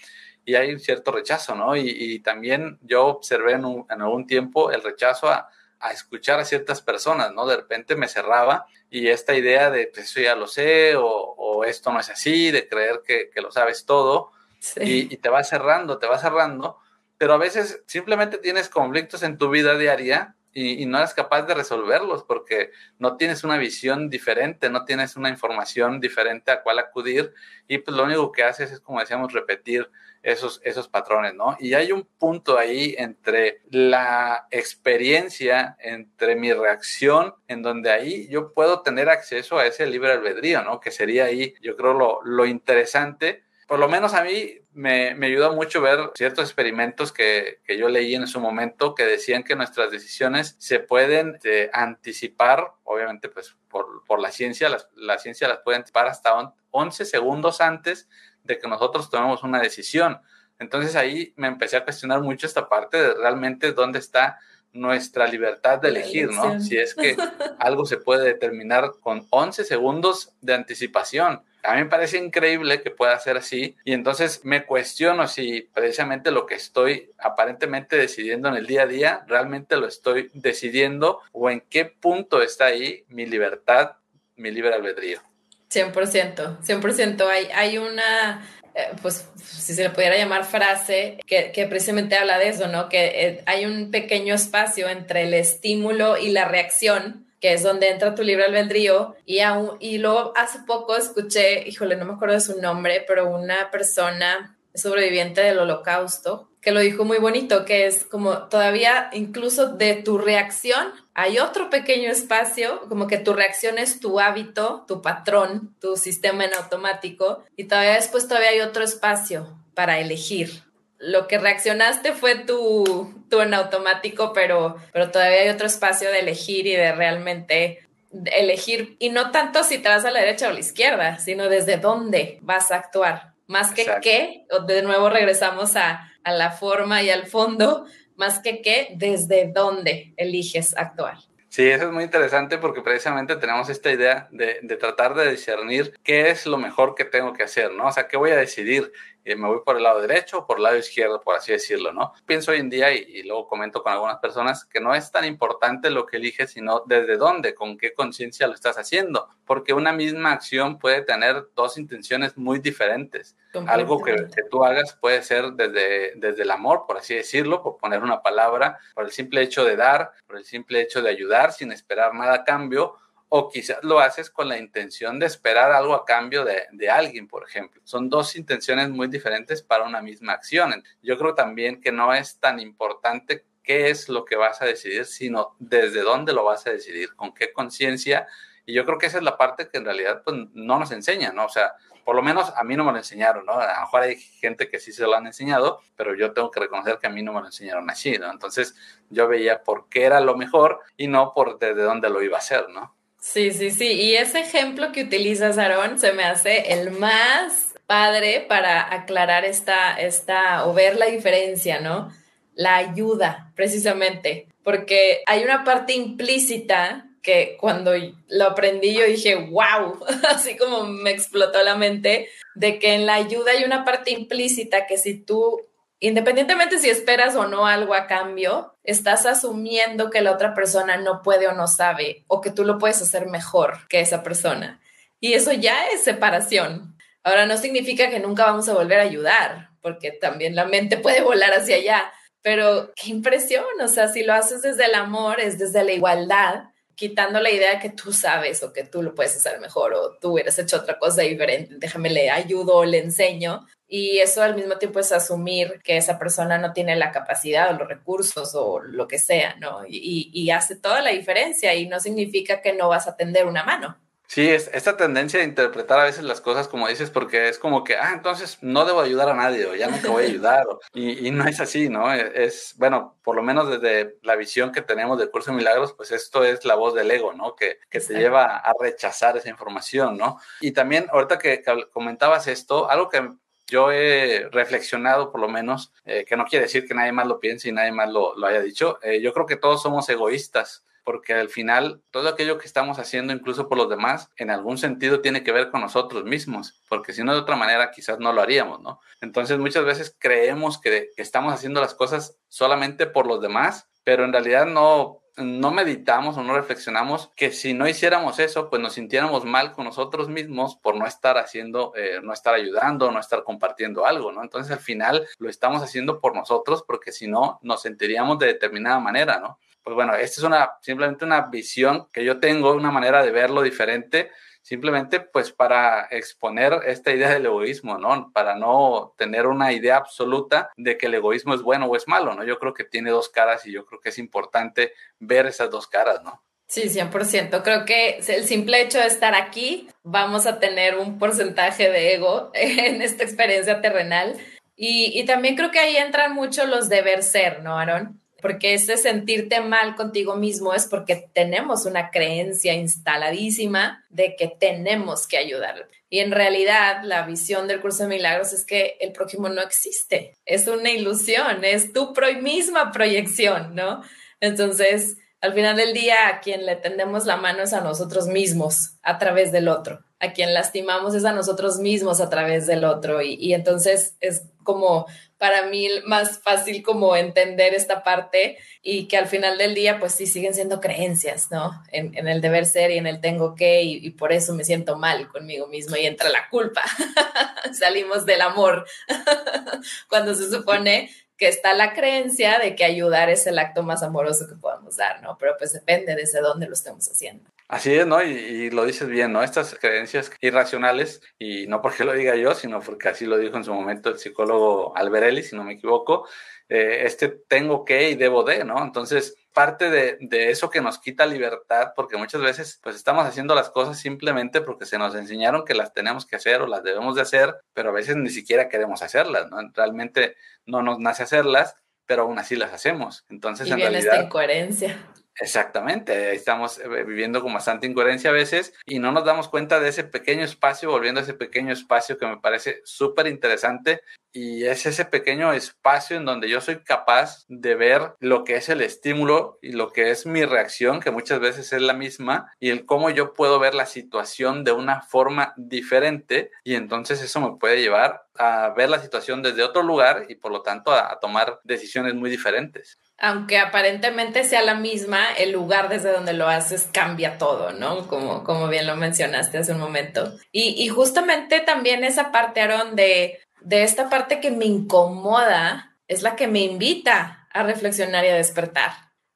y hay un cierto rechazo, ¿no? Y, también yo observé en, algún tiempo el rechazo a, a, escuchar a ciertas personas, ¿no? De repente me cerraba y esta idea de, pues eso ya lo sé o, esto no es así, de creer que lo sabes todo y, te va cerrando, te va cerrando, pero a veces simplemente tienes conflictos en tu vida diaria y, no eres capaz de resolverlos porque no tienes una visión diferente, no tienes una información diferente a cuál acudir y pues lo único que haces es, como decíamos, repetir esos, esos patrones, ¿no? Y hay un punto ahí entre la experiencia, entre mi reacción, en donde ahí yo puedo tener acceso a ese libre albedrío, ¿no? Que sería ahí, yo creo, lo, lo interesante por lo menos a mí me, me ayuda mucho ver ciertos experimentos que, que, yo leí en su momento que decían que nuestras decisiones se pueden eh, anticipar, obviamente pues por, por la ciencia, la ciencia las puede anticipar hasta 11 segundos antes de que nosotros tomemos una decisión. Entonces ahí me empecé a cuestionar mucho esta parte de realmente dónde está nuestra libertad de elegir, ¿no? Si es que algo se puede determinar con 11 segundos de anticipación. A mí me parece increíble que pueda ser así y entonces me cuestiono si precisamente lo que estoy aparentemente decidiendo en el día a día, realmente lo estoy decidiendo o en qué punto está ahí mi libertad, mi libre albedrío. 100%, 100%. Hay, hay una, eh, pues si se le pudiera llamar frase, que, que precisamente habla de eso, ¿no? Que eh, hay un pequeño espacio entre el estímulo y la reacción que es donde entra tu libre albedrío. Y, aún, y luego hace poco escuché, híjole, no me acuerdo de su nombre, pero una persona sobreviviente del holocausto que lo dijo muy bonito, que es como todavía incluso de tu reacción hay otro pequeño espacio, como que tu reacción es tu hábito, tu patrón, tu sistema en automático, y todavía después todavía hay otro espacio para elegir lo que reaccionaste fue tu, tu en automático, pero, pero todavía hay otro espacio de elegir y de realmente elegir, y no tanto si te vas a la derecha o a la izquierda, sino desde dónde vas a actuar. Más que qué, de nuevo regresamos a, a la forma y al fondo, más que qué, desde dónde eliges actuar. Sí, eso es muy interesante porque precisamente tenemos esta idea de, de, tratar de discernir qué es lo mejor que tengo que hacer, ¿no? O sea, qué voy a decidir. Eh, me voy por el lado derecho o por el lado izquierdo, por así decirlo, ¿no? Pienso hoy en día y, y, luego comento con algunas personas que no es tan importante lo que eliges, sino desde dónde, con qué conciencia lo estás haciendo, porque una misma acción puede tener dos intenciones muy diferentes. Algo que, que, tú hagas puede ser desde, desde el amor, por así decirlo, por poner una palabra, por el simple hecho de dar, por el simple hecho de ayudar sin esperar nada a cambio, o quizás lo haces con la intención de esperar algo a cambio de, alguien, por ejemplo. Son dos intenciones muy diferentes para una misma acción. Yo creo también que no es tan importante qué es lo que vas a decidir, sino desde dónde lo vas a decidir, con qué conciencia. Y yo creo que esa es la parte que en realidad pues, no nos enseña, ¿no? O sea, por lo menos a mí no me lo enseñaron, ¿no? A lo mejor hay gente que sí se lo han enseñado, pero yo tengo que reconocer que a mí no me lo enseñaron así, ¿no? Entonces yo veía por qué era lo mejor y no por desde dónde lo iba a hacer, ¿no? Sí, sí, sí. Y ese ejemplo que utilizas, Aaron, se me hace el más padre para aclarar esta, esta o ver la diferencia, ¿no? La ayuda, precisamente, porque hay una parte implícita que cuando lo aprendí yo dije, wow, así como me explotó la mente, de que en la ayuda hay una parte implícita que si tú independientemente si esperas o no algo a cambio, estás asumiendo que la otra persona no puede o no sabe, o que tú lo puedes hacer mejor que esa persona. Y eso ya es separación. Ahora no significa que nunca vamos a volver a ayudar, porque también la mente puede volar hacia allá, pero qué impresión, o sea, si lo haces desde el amor, es desde la igualdad, quitando la idea que tú sabes o que tú lo puedes hacer mejor o tú hubieras hecho otra cosa diferente, déjame le ayudo o le enseño. Y eso al mismo tiempo es asumir que esa persona no tiene la capacidad o los recursos o lo que sea, ¿no? Y, y hace toda la diferencia y no significa que no vas a tender una mano. Sí, es esta tendencia de interpretar a veces las cosas como dices, porque es como que, ah, entonces no debo ayudar a nadie o ya no te voy a ayudar. y, y, no es así, ¿no? E, es, bueno, por lo menos desde la visión que tenemos del curso de milagros, pues esto es la voz del ego, ¿no? Que, que te lleva a rechazar esa información, ¿no? Y también, ahorita que, comentabas esto, algo que yo he reflexionado por lo menos, eh, que no quiere decir que nadie más lo piense y nadie más lo, lo haya dicho, eh, yo creo que todos somos egoístas porque al final todo aquello que estamos haciendo, incluso por los demás, en algún sentido tiene que ver con nosotros mismos, porque si no de otra manera quizás no lo haríamos, ¿no? Entonces muchas veces creemos que, que estamos haciendo las cosas solamente por los demás, pero en realidad no, no meditamos o no reflexionamos que si no hiciéramos eso, pues nos sintiéramos mal con nosotros mismos por no estar haciendo, eh, no estar ayudando, no estar compartiendo algo, ¿no? Entonces al final lo estamos haciendo por nosotros porque si no nos sentiríamos de determinada manera, ¿no? pues bueno, esta es una, simplemente una visión que yo tengo, una manera de verlo diferente, simplemente pues para exponer esta idea del egoísmo, ¿no? Para no tener una idea absoluta de que el egoísmo es bueno o es malo, ¿no? Yo creo que tiene dos caras y yo creo que es importante ver esas dos caras, ¿no? Sí, 100%. Creo que el simple hecho de estar aquí, vamos a tener un porcentaje de ego en esta experiencia terrenal. Y, y también creo que ahí entran mucho los deber ser, ¿no, Aaron? Porque ese sentirte mal contigo mismo es porque tenemos una creencia instaladísima de que tenemos que ayudar. Y en realidad la visión del curso de milagros es que el prójimo no existe, es una ilusión, es tu misma proyección, ¿no? Entonces, al final del día, a quien le tendemos la mano es a nosotros mismos a través del otro, a quien lastimamos es a nosotros mismos a través del otro. Y entonces es como para mí más fácil como entender esta parte y que al final del día pues sí siguen siendo creencias, ¿no? En, el deber ser y en el tengo que y, por eso me siento mal conmigo mismo y entra la culpa. Salimos del amor cuando se supone que está la creencia de que ayudar es el acto más amoroso que podemos dar, ¿no? Pero pues depende desde dónde lo estemos haciendo. Así es, ¿no? Y, y, lo dices bien, ¿no? Estas creencias irracionales, y no porque lo diga yo, sino porque así lo dijo en su momento el psicólogo Alberelli, si no me equivoco, eh, este tengo que y debo de, ¿no? Entonces, parte de, de, eso que nos quita libertad, porque muchas veces pues estamos haciendo las cosas simplemente porque se nos enseñaron que las tenemos que hacer o las debemos de hacer, pero a veces ni siquiera queremos hacerlas, ¿no? Realmente no nos nace hacerlas, pero aún así las hacemos. Entonces, y en realidad... esta incoherencia Exactamente, estamos eh, viviendo con bastante incoherencia a veces y no nos damos cuenta de ese pequeño espacio, volviendo a ese pequeño espacio que me parece súper interesante y es ese pequeño espacio en donde yo soy capaz de ver lo que es el estímulo y lo que es mi reacción, que muchas veces es la misma, y el cómo yo puedo ver la situación de una forma diferente y entonces eso me puede llevar a ver la situación desde otro lugar y por lo tanto a, tomar decisiones muy diferentes. Aunque aparentemente sea la misma, el lugar desde donde lo haces cambia todo, ¿no? Como, como bien lo mencionaste hace un momento. Y, justamente también esa parte, Aaron, de de esta parte que me incomoda es la que me invita a reflexionar y a despertar.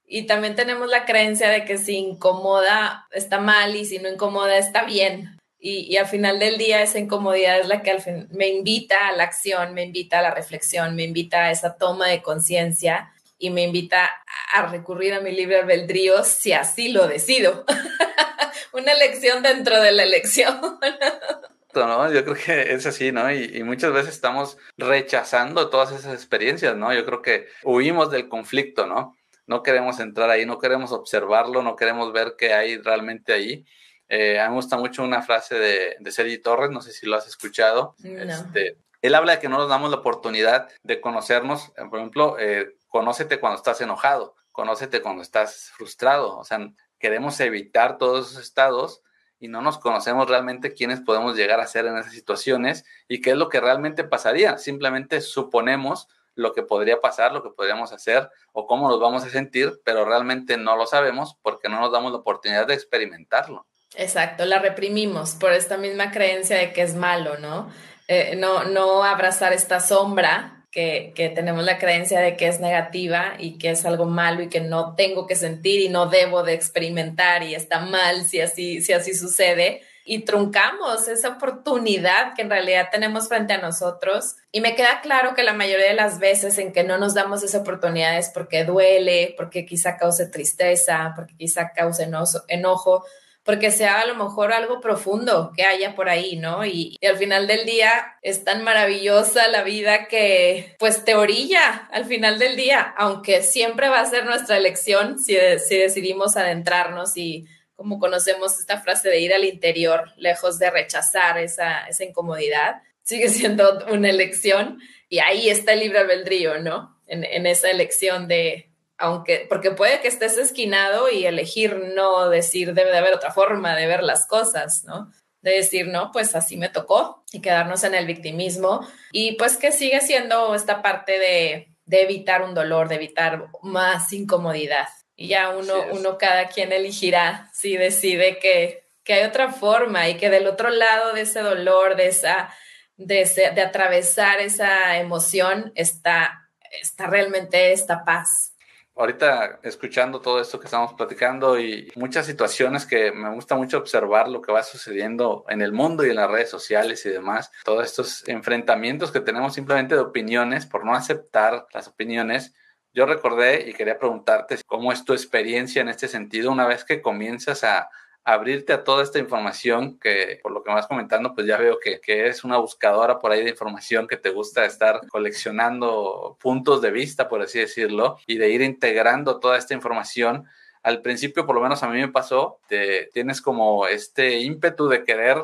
Y también tenemos la creencia de que si incomoda está mal y si no incomoda está bien. Y, al final del día esa incomodidad es la que al fin me invita a la acción, me invita a la reflexión, me invita a esa toma de conciencia y me invita a recurrir a mi libre albedrío si así lo decido. Una elección dentro de la elección. ¿no? Yo creo que es así, ¿no? Y, muchas veces estamos rechazando todas esas experiencias, ¿no? Yo creo que huimos del conflicto, ¿no? No queremos entrar ahí, no queremos observarlo, no queremos ver qué hay realmente ahí. Eh, a mí me gusta mucho una frase de, de Sergi Torres, no sé si lo has escuchado. Este, él habla de que no nos damos la oportunidad de conocernos, por ejemplo, eh, conócete cuando estás enojado, conócete cuando estás frustrado, o sea, queremos evitar todos esos estados y no nos conocemos realmente quiénes podemos llegar a ser en esas situaciones y qué es lo que realmente pasaría. Simplemente suponemos lo que podría pasar, lo que podríamos hacer o cómo nos vamos a sentir, pero realmente no lo sabemos porque no nos damos la oportunidad de experimentarlo. Exacto, la reprimimos por esta misma creencia de que es malo, ¿no? Eh, no, no abrazar esta sombra que, tenemos la creencia de que es negativa y que es algo malo y que no tengo que sentir y no debo de experimentar y está mal si así, si así sucede. Y truncamos esa oportunidad que en realidad tenemos frente a nosotros. Y me queda claro que la mayoría de las veces en que no nos damos esa oportunidad es porque duele, porque quizá cause tristeza, porque quizá cause enojo, porque sea a lo mejor algo profundo que haya por ahí, ¿no? Y, al final del día es tan maravillosa la vida que pues te orilla al final del día, aunque siempre va a ser nuestra elección si, decidimos adentrarnos y como conocemos esta frase de ir al interior, lejos de rechazar esa, incomodidad, sigue siendo una elección y ahí está el libre albedrío, ¿no? En esa elección de, aunque, porque puede que estés esquinado y elegir no decir debe de haber otra forma de ver las cosas, ¿no? De decir, no, pues así me tocó y quedarnos en el victimismo y pues que sigue siendo esta parte de, evitar un dolor, de evitar más incomodidad. Y ya uno, uno cada quien elegirá si decide que, que hay otra forma y que del otro lado de ese dolor, de esa, de, de atravesar esa emoción, está, está realmente esta paz, ahorita escuchando todo esto que estamos platicando y muchas situaciones que me gusta mucho observar lo que va sucediendo en el mundo y en las redes sociales y demás, todos estos enfrentamientos que tenemos simplemente de opiniones por no aceptar las opiniones. Yo recordé y quería preguntarte cómo es tu experiencia en este sentido una vez que comienzas a, abrirte a toda esta información que por lo que me vas comentando, pues ya veo que, que es una buscadora por ahí de información que te gusta estar coleccionando puntos de vista, por así decirlo, y de ir integrando toda esta información. Al principio, por lo menos a mí me pasó, te, tienes como este ímpetu de querer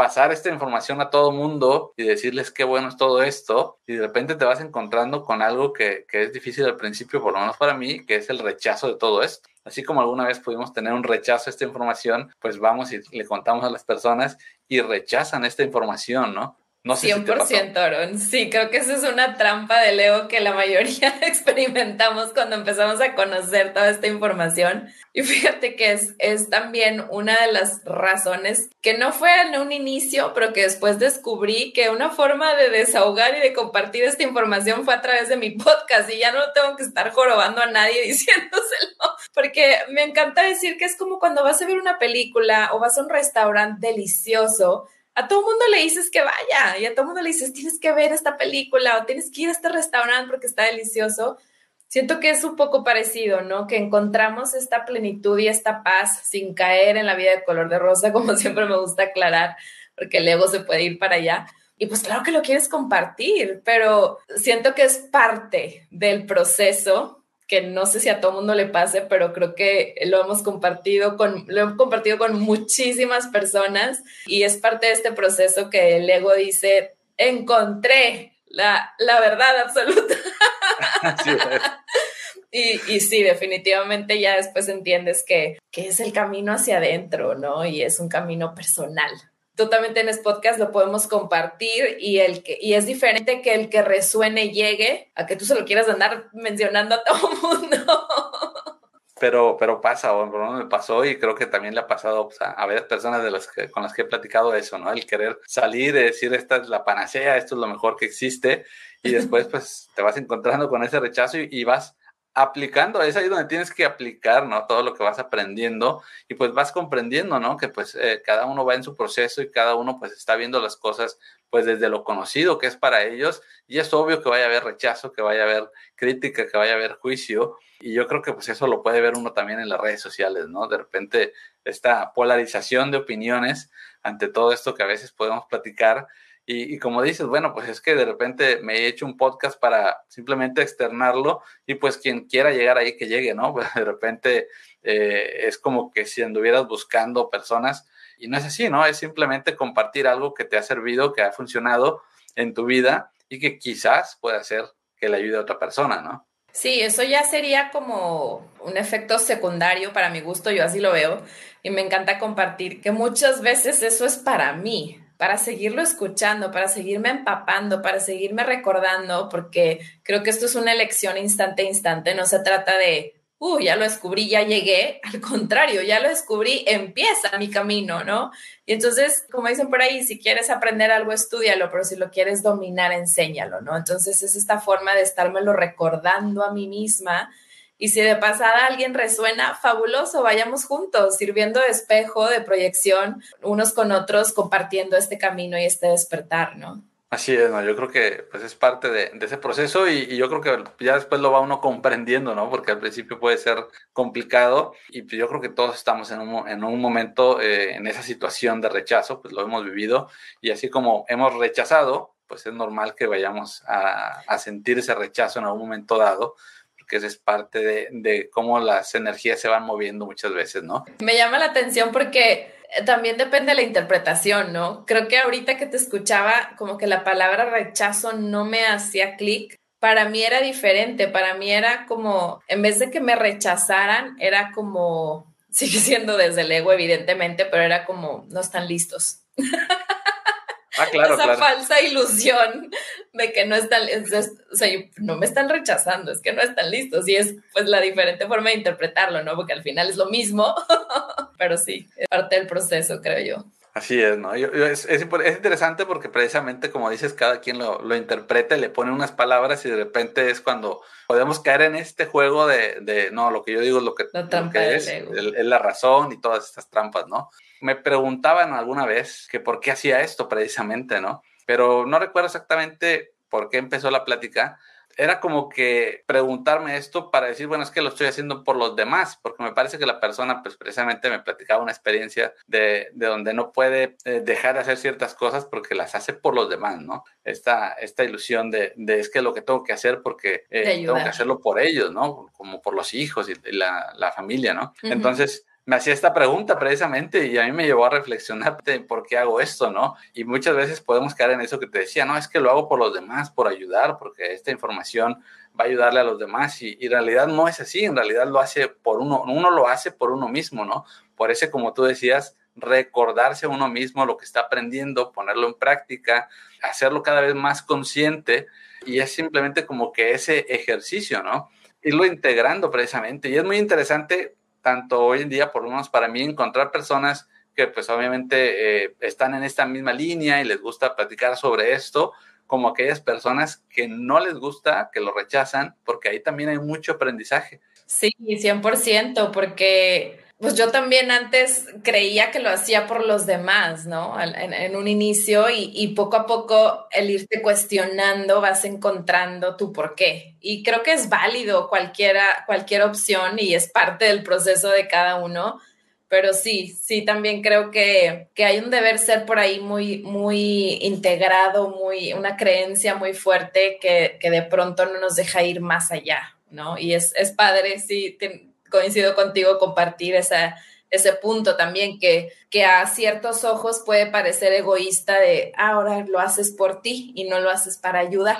pasar esta información a todo mundo y decirles qué bueno es todo esto y de repente te vas encontrando con algo que, que, es difícil al principio, por lo menos para mí, que es el rechazo de todo esto. Así como alguna vez pudimos tener un rechazo a esta información, pues vamos y le contamos a las personas y rechazan esta información, ¿no? No sé 100% Aaron. Sí, creo que esa es una trampa de Leo que la mayoría experimentamos cuando empezamos a conocer toda esta información. Y fíjate que es, es también una de las razones que no fue en un inicio, pero que después descubrí que una forma de desahogar y de compartir esta información fue a través de mi podcast y ya no tengo que estar jorobando a nadie diciéndoselo, porque me encanta decir que es como cuando vas a ver una película o vas a un restaurante delicioso a todo mundo le dices que vaya y a todo mundo le dices tienes que ver esta película o tienes que ir a este restaurante porque está delicioso. Siento que es un poco parecido, ¿no? Que encontramos esta plenitud y esta paz sin caer en la vida de color de rosa, como siempre me gusta aclarar, porque el ego se puede ir para allá. Y pues claro que lo quieres compartir, pero siento que es parte del proceso que no sé si a todo mundo le pase, pero creo que lo hemos compartido con, lo he compartido con muchísimas personas y es parte de este proceso que el ego dice, encontré la, la verdad absoluta. y, y, sí, definitivamente ya después entiendes que, que es el camino hacia adentro, ¿no? Y es un camino personal tú también tienes podcast, lo podemos compartir y, el que, y es diferente que el que resuene llegue a que tú se lo quieras andar mencionando a todo el mundo. Pero, pero pasa, o no me pasó y creo que también le ha pasado pues, a, varias personas de las que, con las que he platicado eso, ¿no? El querer salir y decir esta es la panacea, esto es lo mejor que existe y después pues te vas encontrando con ese rechazo y, y vas aplicando, es ahí donde tienes que aplicar, ¿no? Todo lo que vas aprendiendo y pues vas comprendiendo, ¿no? Que pues eh, cada uno va en su proceso y cada uno pues está viendo las cosas pues desde lo conocido que es para ellos y es obvio que vaya a haber rechazo, que vaya a haber crítica, que vaya a haber juicio y yo creo que pues eso lo puede ver uno también en las redes sociales, ¿no? De repente esta polarización de opiniones ante todo esto que a veces podemos platicar y, como dices, bueno, pues es que de repente me he hecho un podcast para simplemente externarlo y pues quien quiera llegar ahí que llegue, ¿no? Pues de repente eh, es como que si anduvieras buscando personas y no es así, ¿no? Es simplemente compartir algo que te ha servido, que ha funcionado en tu vida y que quizás pueda hacer que le ayude a otra persona, ¿no? Sí, eso ya sería como un efecto secundario para mi gusto, yo así lo veo, y me encanta compartir que muchas veces eso es para mí, para seguirlo escuchando, para seguirme empapando, para seguirme recordando, porque creo que esto es una elección instante a instante, no se trata de, uh, ya lo descubrí, ya llegué, al contrario, ya lo descubrí, empieza mi camino, ¿no? Y entonces, como dicen por ahí, si quieres aprender algo, estudialo, pero si lo quieres dominar, enséñalo, ¿no? Entonces es esta forma de estármelo recordando a mí misma y si de pasada alguien resuena, fabuloso, vayamos juntos, sirviendo de espejo, de proyección, unos con otros, compartiendo este camino y este despertar, ¿no? Así es, ¿no? yo creo que pues es parte de, ese proceso y, yo creo que ya después lo va uno comprendiendo, ¿no? Porque al principio puede ser complicado y pues yo creo que todos estamos en un, en un momento eh, en esa situación de rechazo, pues lo hemos vivido y así como hemos rechazado, pues es normal que vayamos a, a sentir ese rechazo en algún momento dado, que es parte de, de, cómo las energías se van moviendo muchas veces, ¿no? Me llama la atención porque también depende de la interpretación, ¿no? Creo que ahorita que te escuchaba, como que la palabra rechazo no me hacía clic. Para mí era diferente, para mí era como, en vez de que me rechazaran, era como, sigue siendo desde el ego, evidentemente, pero era como, no están listos. Ah, claro, esa falsa ilusión de que no están, o sea, no me están rechazando, es que no están listos y es pues la diferente forma de interpretarlo, ¿no? Porque al final es lo mismo, pero sí, es parte del proceso, creo yo. Así es, ¿no? es, es, interesante porque precisamente, como dices, cada quien lo, lo, interpreta y le pone unas palabras y de repente es cuando podemos caer en este juego de, de no, lo que yo digo es lo que, lo que es, es la razón y todas estas trampas, ¿no? Me preguntaban alguna vez que por qué hacía esto precisamente, ¿no? Pero no recuerdo exactamente por qué empezó la plática. Era como que preguntarme esto para decir, bueno, es que lo estoy haciendo por los demás, porque me parece que la persona, pues precisamente me platicaba una experiencia de, de donde no puede eh, dejar de hacer ciertas cosas porque las hace por los demás, ¿no? Esta, esta ilusión de, de es que lo que tengo que hacer porque eh, tengo que hacerlo por ellos, ¿no? Como por los hijos y la, la familia, ¿no? Entonces, me hacía esta pregunta precisamente y a mí me llevó a reflexionar por qué hago esto, ¿no? Y muchas veces podemos caer en eso que te decía, no, es que lo hago por los demás, por ayudar, porque esta información va a ayudarle a los demás y, en realidad no es así, en realidad lo hace por uno, uno lo hace por uno mismo, ¿no? Por ese, como tú decías, recordarse uno mismo lo que está aprendiendo, ponerlo en práctica, hacerlo cada vez más consciente y es simplemente como que ese ejercicio, ¿no? Irlo integrando precisamente. Y es muy interesante tanto hoy en día, por lo menos para mí, encontrar personas que pues obviamente eh, están en esta misma línea y les gusta platicar sobre esto, como aquellas personas que no les gusta, que lo rechazan, porque ahí también hay mucho aprendizaje. Sí, 100%, porque pues yo también antes creía que lo hacía por los demás, ¿no? En, un inicio y, poco a poco el irte cuestionando vas encontrando tu por qué. Y creo que es válido cualquiera, cualquier opción y es parte del proceso de cada uno. Pero sí, sí, también creo que, que hay un deber ser por ahí muy, muy integrado, muy, una creencia muy fuerte que, que de pronto no nos deja ir más allá. ¿no? Y es, es padre, sí, coincido contigo, compartir esa, ese punto también que, que a ciertos ojos puede parecer egoísta de ah, ahora lo haces por ti y no lo haces para ayudar.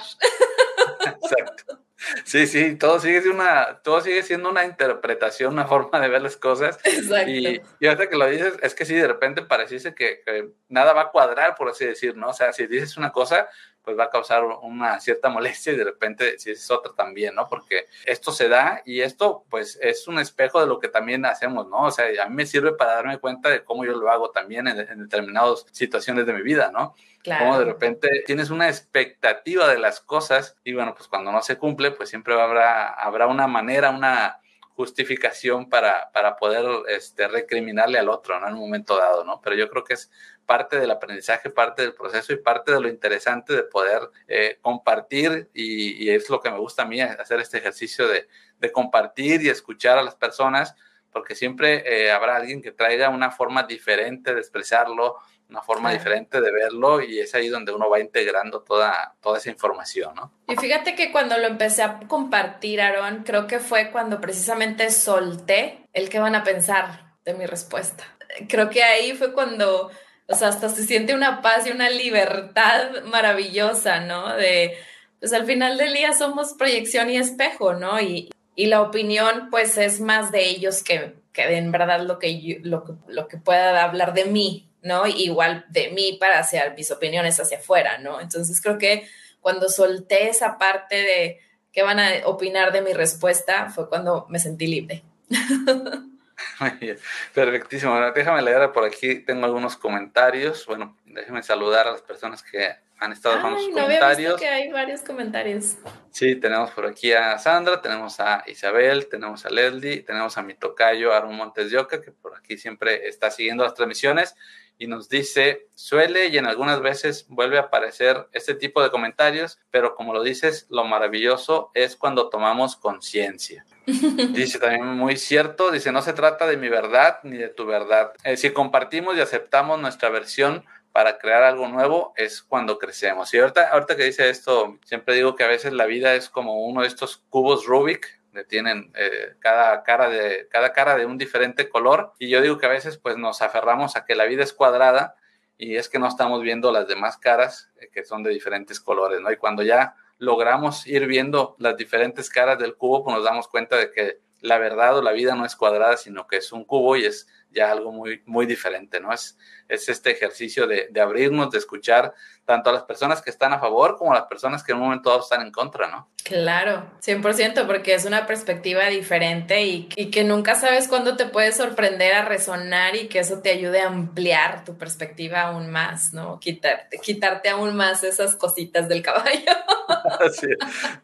Exacto. Sí, sí, todo sigue siendo una, todo sigue siendo una interpretación, una forma de ver las cosas. Exacto. Y, y ahorita que lo dices, es que sí, de repente pareciese que, que, nada va a cuadrar, por así decir, ¿no? O sea, si dices una cosa, pues va a causar una cierta molestia y de repente si es otra también, ¿no? Porque esto se da y esto pues es un espejo de lo que también hacemos, ¿no? O sea, a mí me sirve para darme cuenta de cómo yo lo hago también en, en determinadas situaciones de mi vida, ¿no? Claro. Como de repente tienes una expectativa de las cosas y bueno, pues cuando no se cumple, pues siempre habrá, habrá una manera, una justificación para, para poder este, recriminarle al otro, ¿no? En un momento dado, ¿no? Pero yo creo que es parte del aprendizaje, parte del proceso y parte de lo interesante de poder eh, compartir y, y, es lo que me gusta a mí, hacer este ejercicio de, de compartir y escuchar a las personas, porque siempre eh, habrá alguien que traiga una forma diferente de expresarlo, una forma diferente de verlo y es ahí donde uno va integrando toda, toda esa información, ¿no? Y fíjate que cuando lo empecé a compartir, Aaron, creo que fue cuando precisamente solté el que van a pensar de mi respuesta. Creo que ahí fue cuando, o sea, hasta se siente una paz y una libertad maravillosa, ¿no? De, pues al final del día somos proyección y espejo, ¿no? Y, y la opinión, pues es más de ellos que, que en verdad lo que, yo, lo, lo que pueda hablar de mí, ¿no? Igual de mí para hacer mis opiniones hacia afuera, ¿no? Entonces creo que cuando solté esa parte de qué van a opinar de mi respuesta fue cuando me sentí libre. Perfectísimo. Déjame leer por aquí. Tengo algunos comentarios. Bueno, déjeme saludar a las personas que han estado dejando sus no comentarios. Había visto que hay varios comentarios. Sí, tenemos por aquí a Sandra, tenemos a Isabel, tenemos a Leslie, tenemos a mi tocayo Aaron Montes de Oca, que por aquí siempre está siguiendo las transmisiones y nos dice, suele y en algunas veces vuelve a aparecer este tipo de comentarios, pero como lo dices, lo maravilloso es cuando tomamos conciencia. dice también muy cierto, dice, no se trata de mi verdad ni de tu verdad. Eh, si compartimos y aceptamos nuestra versión para crear algo nuevo es cuando crecemos. Y ahorita, ahorita que dice esto, siempre digo que a veces la vida es como uno de estos cubos Rubik tienen eh, cada, cara de, cada cara de un diferente color y yo digo que a veces pues nos aferramos a que la vida es cuadrada y es que no estamos viendo las demás caras eh, que son de diferentes colores, ¿no? Y cuando ya logramos ir viendo las diferentes caras del cubo, pues nos damos cuenta de que la verdad o la vida no es cuadrada, sino que es un cubo y es ya algo muy, muy diferente, ¿no? Es, es este ejercicio de, de, abrirnos, de escuchar tanto a las personas que están a favor como a las personas que en un momento dado están en contra, ¿no? Claro, 100%, porque es una perspectiva diferente y, y que nunca sabes cuándo te puede sorprender a resonar y que eso te ayude a ampliar tu perspectiva aún más, ¿no? Quitarte, quitarte aún más esas cositas del caballo. sí,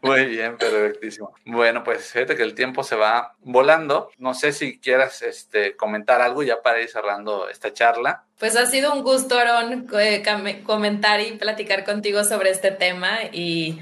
muy bien, perfectísimo. Bueno, pues fíjate que el tiempo se va volando. No sé si quieras este, comentar algo ya para ir cerrando esta charla. Pues ha sido un gusto, Aaron, eh, comentar y platicar contigo sobre este tema y,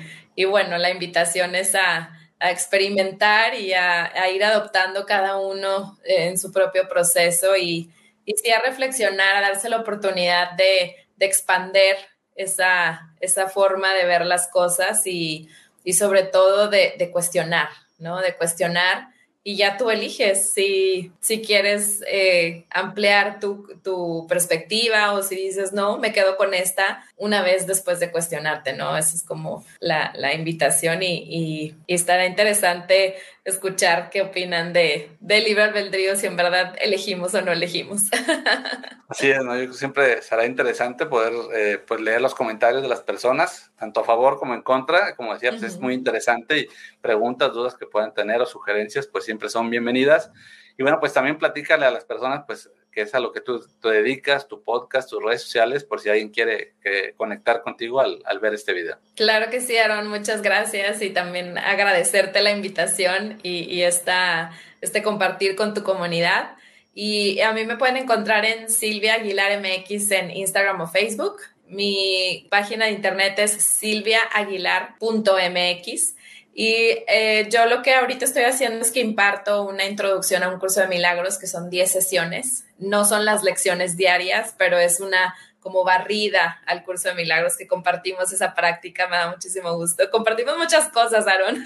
bueno, la invitación es a, experimentar y a, a, ir adoptando cada uno en su propio proceso y, y sí a reflexionar, a darse la oportunidad de, de expander esa, esa forma de ver las cosas y, y sobre todo de, de cuestionar, ¿no? De cuestionar y ya tú eliges si, si quieres eh, ampliar tu, tu, perspectiva o si dices, no, me quedo con esta una vez después de cuestionarte, ¿no? Esa es como la, la invitación y, y, y, estará interesante escuchar qué opinan de, de libre albedrío, si en verdad elegimos o no elegimos. Así es, ¿no? Yo siempre será interesante poder eh, pues leer los comentarios de las personas, tanto a favor como en contra. Como decía, pues uh -huh. es muy interesante y preguntas, dudas que puedan tener o sugerencias, pues siempre son bienvenidas. Y bueno, pues también platícale a las personas, pues, que es a lo que tú te dedicas, tu podcast, tus redes sociales, por si alguien quiere conectar contigo al, al, ver este video. Claro que sí, Aaron, muchas gracias y también agradecerte la invitación y, y esta, este compartir con tu comunidad. Y a mí me pueden encontrar en Silvia Aguilar MX en Instagram o Facebook. Mi página de internet es silviaaguilar.mx Y eh, yo lo que ahorita estoy haciendo es que imparto una introducción a un curso de milagros que son 10 sesiones. No son las lecciones diarias, pero es una como barrida al curso de milagros que compartimos esa práctica, me da muchísimo gusto. Compartimos muchas cosas, Aaron.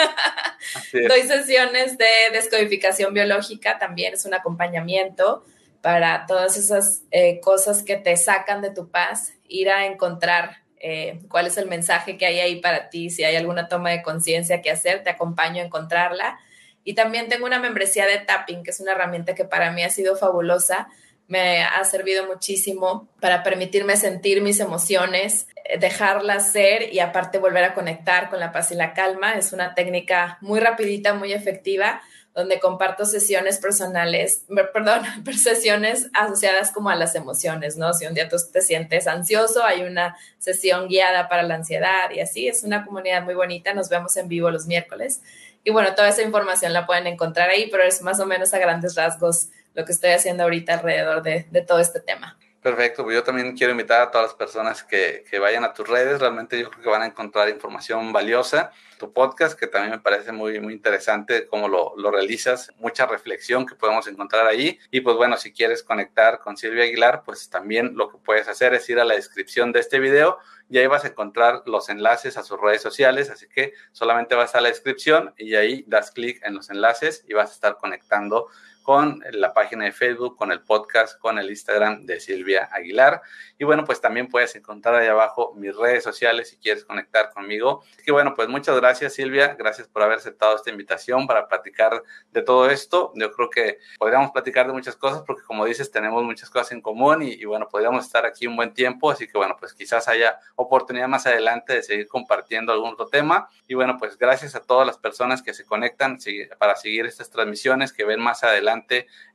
Doy sesiones de descodificación biológica, también es un acompañamiento para todas esas eh, cosas que te sacan de tu paz, ir a encontrar eh, cuál es el mensaje que hay ahí para ti, si hay alguna toma de conciencia que hacer, te acompaño a encontrarla. Y también tengo una membresía de tapping, que es una herramienta que para mí ha sido fabulosa, me ha servido muchísimo para permitirme sentir mis emociones, dejarlas ser y aparte volver a conectar con la paz y la calma. Es una técnica muy rapidita, muy efectiva, donde comparto sesiones personales, perdón, sesiones asociadas como a las emociones, ¿no? Si un día tú te sientes ansioso, hay una sesión guiada para la ansiedad y así. Es una comunidad muy bonita. Nos vemos en vivo los miércoles. Y bueno, toda esa información la pueden encontrar ahí, pero es más o menos a grandes rasgos lo que estoy haciendo ahorita alrededor de, todo este tema. Perfecto, pues yo también quiero invitar a todas las personas que, que, vayan a tus redes, realmente yo creo que van a encontrar información valiosa. Tu podcast, que también me parece muy, muy interesante cómo lo, lo, realizas, mucha reflexión que podemos encontrar ahí. Y pues bueno, si quieres conectar con Silvia Aguilar, pues también lo que puedes hacer es ir a la descripción de este video y ahí vas a encontrar los enlaces a sus redes sociales, así que solamente vas a la descripción y ahí das clic en los enlaces y vas a estar conectando con la página de Facebook, con el podcast, con el Instagram de Silvia Aguilar. Y bueno, pues también puedes encontrar ahí abajo mis redes sociales si quieres conectar conmigo. Así que bueno, pues muchas gracias Silvia, gracias por haber aceptado esta invitación para platicar de todo esto. Yo creo que podríamos platicar de muchas cosas porque como dices, tenemos muchas cosas en común y, bueno, podríamos estar aquí un buen tiempo. Así que bueno, pues quizás haya oportunidad más adelante de seguir compartiendo algún otro tema. Y bueno, pues gracias a todas las personas que se conectan para seguir estas transmisiones, que ven más adelante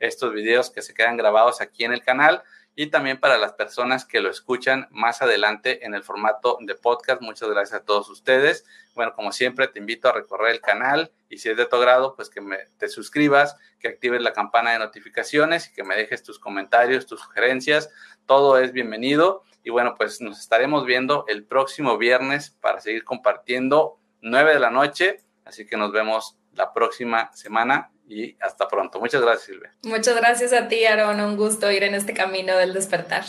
estos videos que se quedan grabados aquí en el canal y también para las personas que lo escuchan más adelante en el formato de podcast. Muchas gracias a todos ustedes. Bueno, como siempre, te invito a recorrer el canal y si es de tu grado, pues que te suscribas, que actives la campana de notificaciones y que me dejes tus comentarios, tus sugerencias. Todo es bienvenido. Y bueno, pues nos estaremos viendo el próximo viernes para seguir compartiendo 9 de la noche. Así que nos vemos la próxima semana y hasta pronto. Muchas gracias, Silvia. Muchas gracias a ti, Aaron. Un gusto ir en este camino del despertar.